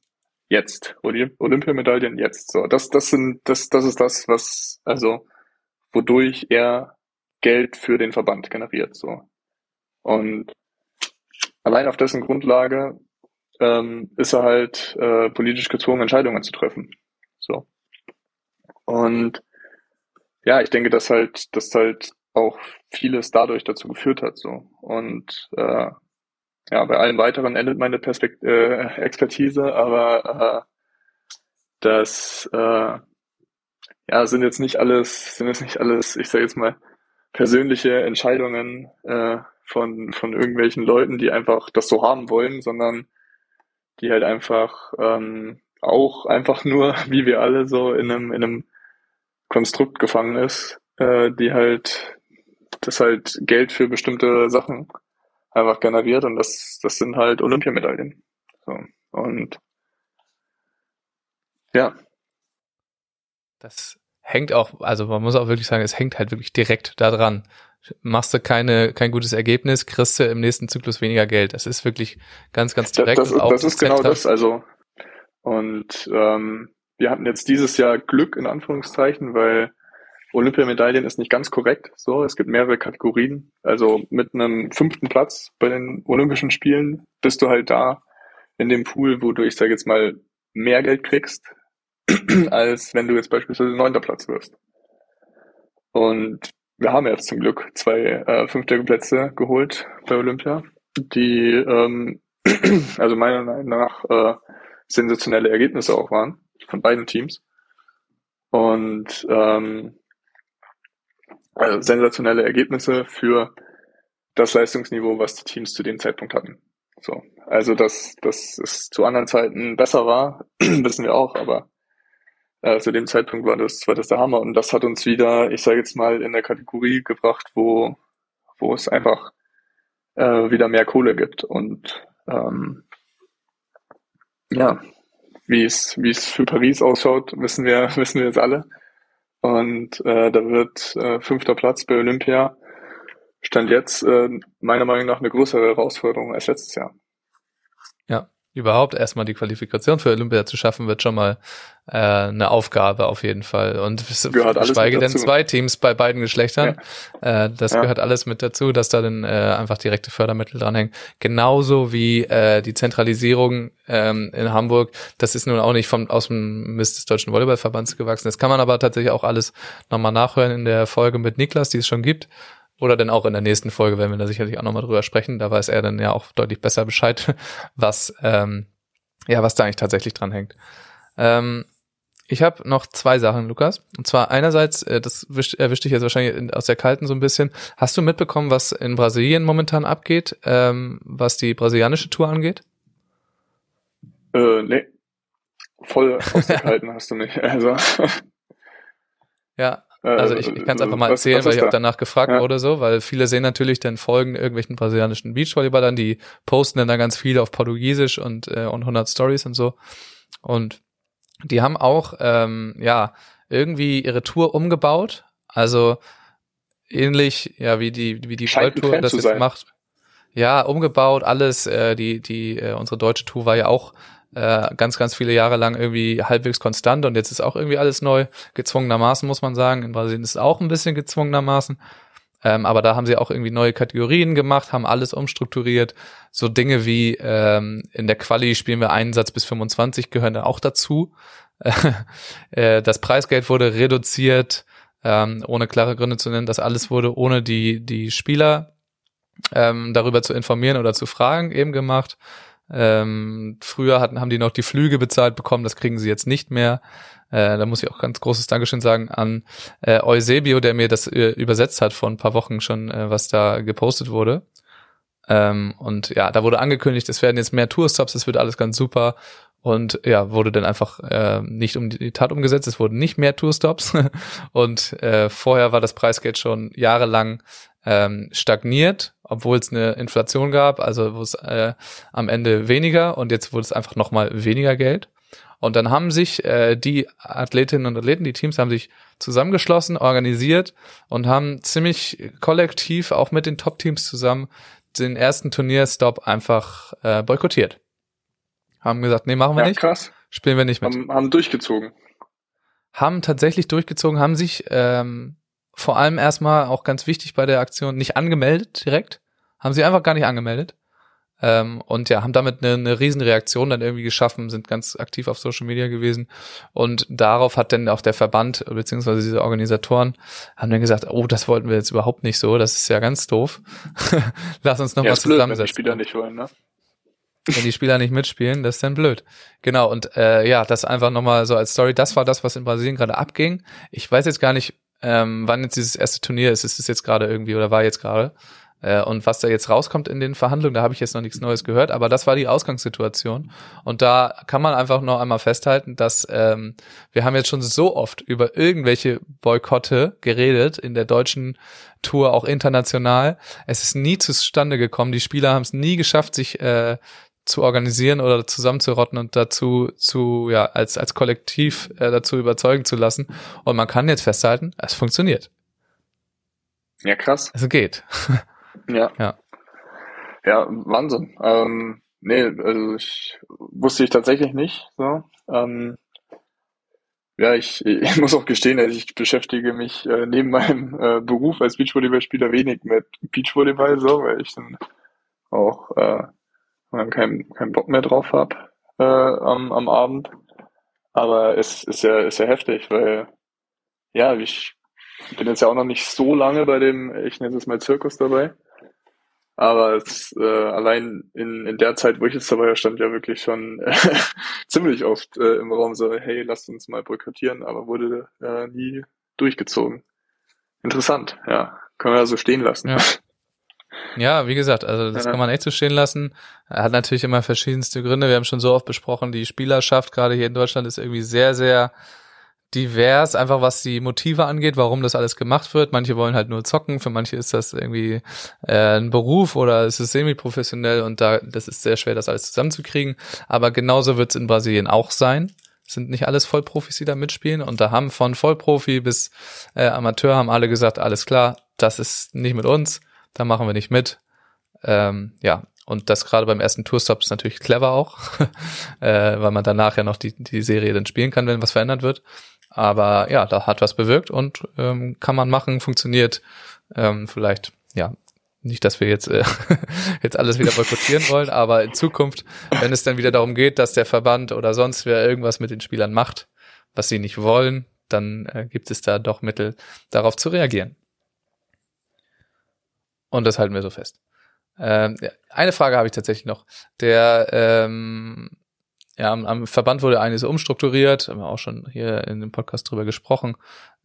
jetzt, Olymp Olympiamedaillen jetzt, so. Das, das sind, das, das ist das, was, also, wodurch er Geld für den Verband generiert, so. Und allein auf dessen Grundlage ähm, ist er halt äh, politisch gezwungen, Entscheidungen zu treffen. So. Und ja, ich denke, dass halt, dass halt auch vieles dadurch dazu geführt hat. So. Und äh, ja, bei allen weiteren endet meine Perspekt äh, Expertise, aber äh, das äh, ja sind jetzt nicht alles, sind jetzt nicht alles, ich sage jetzt mal, persönliche Entscheidungen äh, von, von irgendwelchen Leuten, die einfach das so haben wollen, sondern die halt einfach ähm, auch einfach nur, wie wir alle, so in einem, in einem Konstrukt gefangen ist, äh, die halt das halt Geld für bestimmte Sachen einfach generiert und das, das sind halt Olympiamedaillen. So. Und ja, Das hängt auch, also man muss auch wirklich sagen, es hängt halt wirklich direkt da dran. Machst du keine, kein gutes Ergebnis, kriegst du im nächsten Zyklus weniger Geld. Das ist wirklich ganz, ganz das, direkt. das, auch das ist genau zentral- das. Also und ähm, wir hatten jetzt dieses Jahr Glück in Anführungszeichen, weil Olympiamedaillen ist nicht ganz korrekt. So, es gibt mehrere Kategorien. Also mit einem fünften Platz bei den Olympischen Spielen bist du halt da in dem Pool, wo du, ich sage jetzt mal, mehr Geld kriegst, als wenn du jetzt beispielsweise neunter Platz wirst. Und wir haben jetzt zum Glück zwei äh, fünfte Plätze geholt bei Olympia, die ähm, also meiner Meinung nach äh, sensationelle Ergebnisse auch waren von beiden Teams. Und ähm, also sensationelle Ergebnisse für das Leistungsniveau, was die Teams zu dem Zeitpunkt hatten. So, also dass, dass es zu anderen Zeiten besser war, wissen wir auch, aber äh, zu dem Zeitpunkt war das, war das der Hammer. Und das hat uns wieder, ich sage jetzt mal, in der Kategorie gebracht, wo, wo es einfach äh, wieder mehr Kohle gibt. Und ähm, ja, wie es, wie es für Paris ausschaut, wissen wir, wissen wir jetzt alle. Und äh, da wird äh, fünfter Platz bei Olympia Stand jetzt äh, meiner Meinung nach eine größere Herausforderung als letztes Jahr. Ja, überhaupt erstmal die Qualifikation für Olympia zu schaffen, wird schon mal äh, eine Aufgabe auf jeden Fall. Und geschweige mit denn zwei Teams bei beiden Geschlechtern. Äh, das Ja. gehört alles mit dazu, dass da dann äh, einfach direkte Fördermittel dranhängen. Genauso wie äh, die Zentralisierung ähm, in Hamburg. Das ist nun auch nicht vom, aus dem Mist des Deutschen Volleyballverbands gewachsen. Das kann man aber tatsächlich auch alles nochmal nachhören in der Folge mit Niklas, die es schon gibt. Oder dann auch in der nächsten Folge werden wir da sicherlich auch nochmal drüber sprechen. Da weiß er dann ja auch deutlich besser Bescheid, was, ähm, ja, was da eigentlich tatsächlich dran hängt. Ähm, ich habe noch zwei Sachen, Lukas. Und zwar einerseits, äh, das wischt- erwischt dich jetzt wahrscheinlich in, aus der Kalten so ein bisschen. Hast du mitbekommen, was in Brasilien momentan abgeht, ähm, was die brasilianische Tour angeht? Äh, nee. Voll ausgehalten hast du mich. Also, Ja, Also ich, ich kann es einfach mal was- erzählen, was weil ist ich auch da? danach gefragt Ja. wurde, so, weil viele sehen natürlich dann Folgen irgendwelchen brasilianischen Beachvolleyballern, die posten dann da ganz viel auf Portugiesisch und, äh, und 100 Stories und so. Und die haben auch, ähm, ja, irgendwie ihre Tour umgebaut. Also ähnlich, ja, wie die, wie die World das jetzt sein. macht. Ja, umgebaut, alles, äh, die, die, äh, unsere deutsche Tour war ja auch äh, ganz, ganz viele Jahre lang irgendwie halbwegs konstant und jetzt ist auch irgendwie alles neu, gezwungenermaßen muss man sagen. In Brasilien ist es auch ein bisschen gezwungenermaßen. Ähm, aber da haben sie auch irgendwie neue Kategorien gemacht, haben alles umstrukturiert. So Dinge wie ähm, in der Quali spielen wir einen Satz bis 25 gehören da auch dazu. äh, das Preisgeld wurde reduziert, ähm, ohne klare Gründe zu nennen. Das alles wurde ohne die, die Spieler ähm, darüber zu informieren oder zu fragen eben gemacht. Ähm, früher hatten, haben die noch die Flüge bezahlt bekommen, das kriegen sie jetzt nicht mehr. Äh, da muss ich auch ganz großes Dankeschön sagen an äh, Eusebio, der mir das äh, übersetzt hat vor ein paar Wochen schon, äh, was da gepostet wurde. Ähm, und ja, da wurde angekündigt, es werden jetzt mehr Tourstops, es wird alles ganz super. Und ja, wurde dann einfach äh, nicht um die Tat umgesetzt, es wurden nicht mehr Tourstops. und äh, vorher war das Preisgeld schon jahrelang ähm, stagniert, obwohl es eine Inflation gab, also wo es äh, am Ende weniger und jetzt wurde es einfach nochmal weniger Geld. Und dann haben sich äh, die Athletinnen und Athleten, die Teams haben sich zusammengeschlossen, organisiert und haben ziemlich kollektiv auch mit den Top-Teams zusammen den ersten Turnierstop einfach äh, boykottiert. Haben gesagt, nee, machen wir Ja, nicht, krass. spielen wir nicht mit. Haben, haben durchgezogen. Haben tatsächlich durchgezogen, haben sich ähm, vor allem erstmal auch ganz wichtig bei der Aktion nicht angemeldet direkt, haben sie einfach gar nicht angemeldet. Ähm, und ja, haben damit eine, eine Riesenreaktion dann irgendwie geschaffen, sind ganz aktiv auf Social Media gewesen. Und darauf hat dann auch der Verband, beziehungsweise diese Organisatoren, haben dann gesagt, oh, das wollten wir jetzt überhaupt nicht so, das ist ja ganz doof. Lass uns ja, nochmal ist blöd, wenn die zusammensetzen. Spieler nicht wollen, ne? Wenn die Spieler nicht mitspielen, das ist dann blöd. Genau, und äh, ja, das einfach nochmal so als Story, das war das, was in Brasilien gerade abging. Ich weiß jetzt gar nicht, ähm, wann jetzt dieses erste Turnier ist. Ist es jetzt gerade irgendwie oder war jetzt gerade? Äh, und was da jetzt rauskommt in den Verhandlungen, da habe ich jetzt noch nichts Neues gehört, aber das war die Ausgangssituation. Und da kann man einfach noch einmal festhalten, dass ähm, wir haben jetzt schon so oft über irgendwelche Boykotte geredet in der deutschen Tour, auch international. Es ist nie zustande gekommen. Die Spieler haben es nie geschafft, sich äh, zu organisieren oder zusammenzurotten und dazu zu ja als als Kollektiv äh, dazu überzeugen zu lassen. Und man kann jetzt festhalten, es funktioniert. Ja, krass. Es geht. Ja. Ja. Ja, Wahnsinn. Ähm, nee, also ich wusste ich tatsächlich nicht. So. Ähm, ja, ich, ich muss auch gestehen, also ich beschäftige mich äh, neben meinem äh, Beruf als Beachvolleyballspieler wenig mit Beachvolleyball, so, weil ich dann auch äh, dann keinen keinen Bock mehr drauf habe äh, am, am Abend. Aber es ist ja, ist ja heftig, weil ja, ich bin jetzt ja auch noch nicht so lange bei dem, ich nenne es mal Zirkus dabei. Aber es, äh, allein in, in der Zeit, wo ich jetzt dabei war, stand ja wirklich schon äh, ziemlich oft äh, im Raum so, hey, lasst uns mal boykottieren, aber wurde äh, nie durchgezogen. Interessant, ja. Können wir ja so stehen lassen. Ja. Ja, wie gesagt, also das Ja. kann man echt so stehen lassen. Er hat natürlich immer verschiedenste Gründe. Wir haben schon so oft besprochen, die Spielerschaft gerade hier in Deutschland ist irgendwie sehr, sehr divers, einfach was die Motive angeht, warum das alles gemacht wird. Manche wollen halt nur zocken, für manche ist das irgendwie äh, ein Beruf oder es ist semi-professionell und da das ist sehr schwer, das alles zusammenzukriegen. Aber genauso wird es in Brasilien auch sein. Es sind nicht alles Vollprofis, die da mitspielen und da haben von Vollprofi bis äh, Amateur haben alle gesagt, alles klar, das ist nicht mit uns, da machen wir nicht mit. Ähm, ja, und das gerade beim ersten Tourstop ist natürlich clever auch, äh, weil man danach ja noch die, die Serie dann spielen kann, wenn was verändert wird. Aber ja, da hat was bewirkt und ähm, kann man machen, funktioniert. Ähm, vielleicht, ja, nicht, dass wir jetzt, äh, jetzt alles wieder boykottieren wollen, aber in Zukunft, wenn es dann wieder darum geht, dass der Verband oder sonst wer irgendwas mit den Spielern macht, was sie nicht wollen, dann äh, gibt es da doch Mittel, darauf zu reagieren. Und das halten wir so fest. Ähm, ja, eine Frage habe ich tatsächlich noch. Der ähm, ja, am, am Verband wurde eines umstrukturiert, haben wir auch schon hier in dem Podcast drüber gesprochen.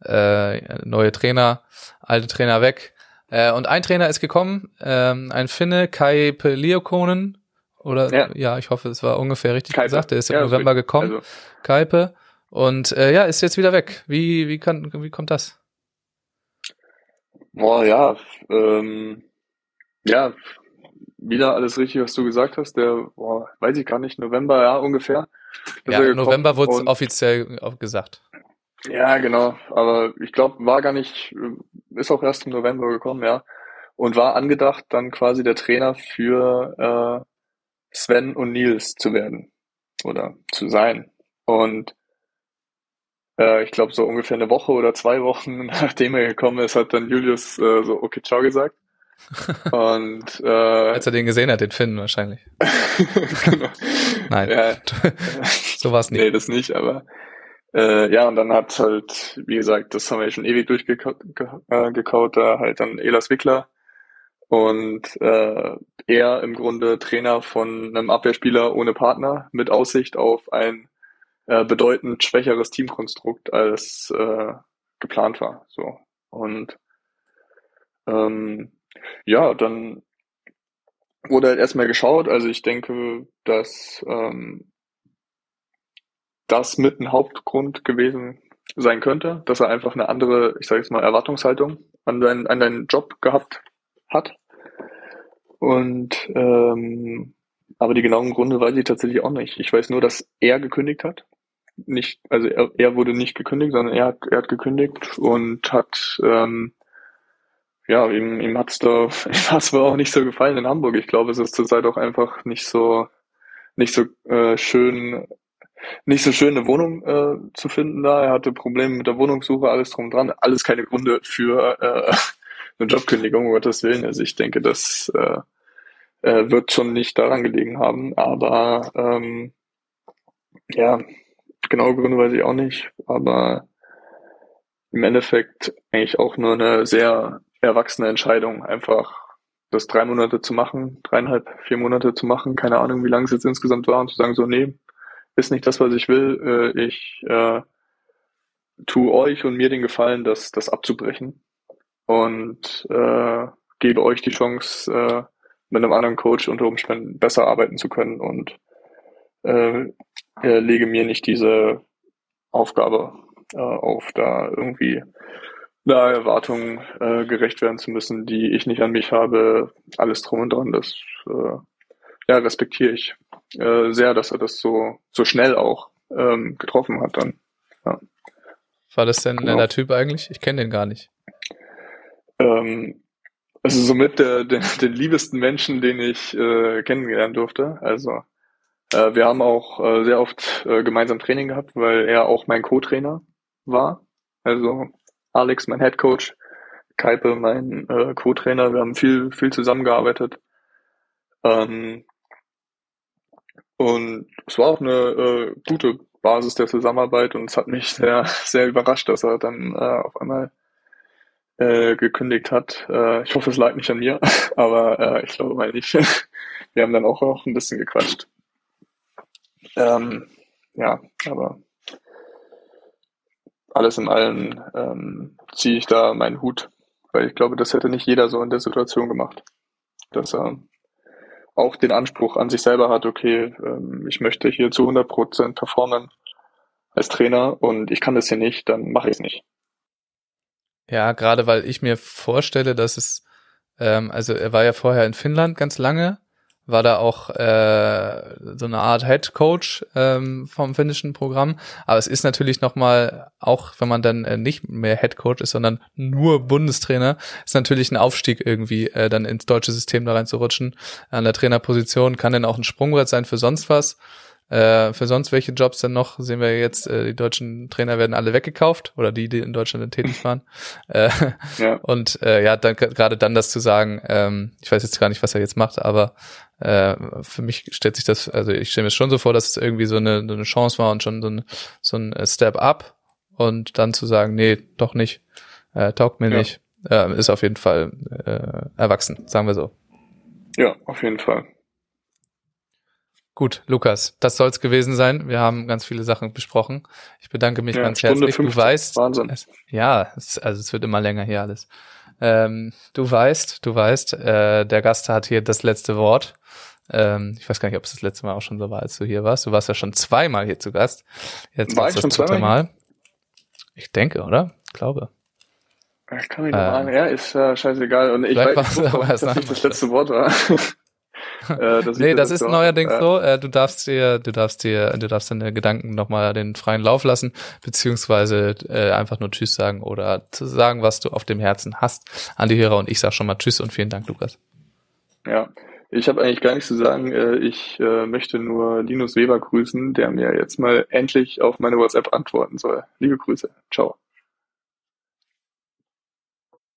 Äh, neue Trainer, alte Trainer weg. Äh, und ein Trainer ist gekommen, ähm, ein Finne, Kai Peliokonen. Oder ja. Ja. ich hoffe, es war ungefähr richtig Kaipe. gesagt. Der ist im Ja, November gekommen, Also, Kaipe. Und äh, ja, ist jetzt wieder weg. Wie, wie, kann, wie kommt das? Boah, ja, ähm, ja, wieder alles richtig, was du gesagt hast. Der, boah, weiß ich gar nicht, November, ja, ungefähr. Ja, er November wurde es offiziell gesagt. Ja, genau. Aber ich glaube, war gar nicht, ist auch erst im November gekommen, ja. Und war angedacht, dann quasi der Trainer für äh, Sven und Nils zu werden oder zu sein. Und äh, ich glaube, so ungefähr eine Woche oder zwei Wochen nachdem er gekommen ist, hat dann Julius äh, so okay, ciao gesagt. Und äh, Als er den gesehen hat, den Finn wahrscheinlich. genau. Nein, Ja, so war es nicht. Nee, das nicht, aber äh, ja, und dann hat halt, wie gesagt, das haben wir schon ewig durchgekaut, ge, äh, da halt dann Elas Wickler und äh, er im Grunde Trainer von einem Abwehrspieler ohne Partner mit Aussicht auf ein äh, bedeutend schwächeres Teamkonstrukt als äh, geplant war. So. Und ähm, ja, dann wurde halt erstmal geschaut. Also ich denke, dass ähm, das mit ein Hauptgrund gewesen sein könnte, dass er einfach eine andere, ich sage jetzt mal, Erwartungshaltung an deinen, an deinen Job gehabt hat. Und ähm, aber die genauen Gründe weiß ich tatsächlich auch nicht. Ich weiß nur, dass er gekündigt hat. Nicht, also er, er wurde nicht gekündigt, sondern er hat, er hat gekündigt und hat ähm, ja, ihm, ihm hat's da, hat's wohl auch nicht so gefallen in Hamburg. Ich glaube, es ist zurzeit auch einfach nicht so, nicht so äh, schön, nicht so schön eine Wohnung äh, zu finden da. Er hatte Probleme mit der Wohnungssuche, alles drum und dran. Alles keine Gründe für äh, eine Jobkündigung, um Gottes Willen. Also ich denke, das äh, äh, wird schon nicht daran gelegen haben. Aber ähm, ja, genaue Gründe weiß ich auch nicht. Aber im Endeffekt eigentlich auch nur eine sehr erwachsene Entscheidung, einfach das drei Monate zu machen, dreieinhalb, vier Monate zu machen, keine Ahnung, wie lange es jetzt insgesamt war, und zu sagen, so, nee, ist nicht das, was ich will, äh, ich äh, tu euch und mir den Gefallen, das, das abzubrechen und äh, gebe euch die Chance, äh, mit einem anderen Coach unter Umständen besser arbeiten zu können und äh, äh, lege mir nicht diese Aufgabe äh, auf, da irgendwie einer Erwartung äh, gerecht werden zu müssen, die ich nicht an mich habe, alles drum und dran, das äh, ja, respektiere ich äh, sehr, dass er das so, so schnell auch ähm, getroffen hat dann. War das denn ein Genau. netter Typ eigentlich? Ich kenne den gar nicht. Ähm, also somit der, der, den liebsten Menschen, den ich äh, kennengelernt durfte. Also äh, wir haben auch äh, sehr oft äh, gemeinsam Training gehabt, weil er auch mein Co-Trainer war. Also Alex, mein Head Coach, Kaipe, mein äh, Co-Trainer. Wir haben viel, viel zusammengearbeitet. Ähm, und es war auch eine äh, gute Basis der Zusammenarbeit und es hat mich sehr, sehr überrascht, dass er dann äh, auf einmal äh, gekündigt hat. Äh, ich hoffe, es lag nicht an mir, aber äh, ich glaube mal nicht. Wir haben dann auch noch ein bisschen gequatscht. Ähm, ja, aber alles in allem ähm, ziehe ich da meinen Hut, weil ich glaube, das hätte nicht jeder so in der Situation gemacht, dass er auch den Anspruch an sich selber hat, okay, ähm, ich möchte hier zu 100% performen als Trainer und ich kann das hier nicht, dann mache ich es nicht. Ja, gerade weil ich mir vorstelle, dass es, ähm, also er war ja vorher in Finnland ganz lange, war da auch äh, so eine Art Head Coach ähm, vom finnischen Programm. Aber es ist natürlich nochmal, auch wenn man dann äh, nicht mehr Head Coach ist, sondern nur Bundestrainer, ist natürlich ein Aufstieg irgendwie äh, dann ins deutsche System da reinzurutschen. An der Trainerposition kann dann auch ein Sprungbrett sein für sonst was. Äh, für sonst welche Jobs denn noch, sehen wir jetzt, äh, die deutschen Trainer werden alle weggekauft oder die, die in Deutschland tätig waren. Äh, Ja, und äh, ja, dann gerade dann das zu sagen, ähm, ich weiß jetzt gar nicht, was er jetzt macht, aber äh, für mich stellt sich das, also ich stelle mir schon so vor, dass es irgendwie so eine, so eine Chance war und schon so ein, so ein Step up und dann zu sagen, nee, doch nicht, äh, taugt mir Ja. nicht, äh, ist auf jeden Fall äh, erwachsen, sagen wir so. ja, auf jeden Fall. Gut, Lukas, das soll's gewesen sein. Wir haben ganz viele Sachen besprochen. Ich bedanke mich Ja, ganz Stunde herzlich. 50. Du weißt, Wahnsinn. es, ja, es, also es wird immer länger hier alles. Ähm, du weißt, du weißt, äh, der Gast hat hier das letzte Wort. Ähm, ich weiß gar nicht, ob es das letzte Mal auch schon so war, als du hier warst. Du warst ja schon zweimal hier zu Gast. Jetzt War ich das schon dritte zweimal Mal. Ich denke, oder? Ich glaube. Ich kann mich noch äh, an. Ja, ist äh, scheißegal. Und ich weiß nicht, dass das nicht das letzte Wort war. äh, nee, das, das ist neuerdings ja. so. Äh, du darfst dir, du darfst dir, du darfst deine Gedanken nochmal den freien Lauf lassen, beziehungsweise äh, einfach nur Tschüss sagen oder zu sagen, was du auf dem Herzen hast an die Hörer. Und ich sag schon mal Tschüss und vielen Dank, Lukas. Ja, ich habe eigentlich gar nichts zu sagen. Äh, ich äh, möchte nur Linus Weber grüßen, der mir jetzt mal endlich auf meine WhatsApp antworten soll. Liebe Grüße. Ciao.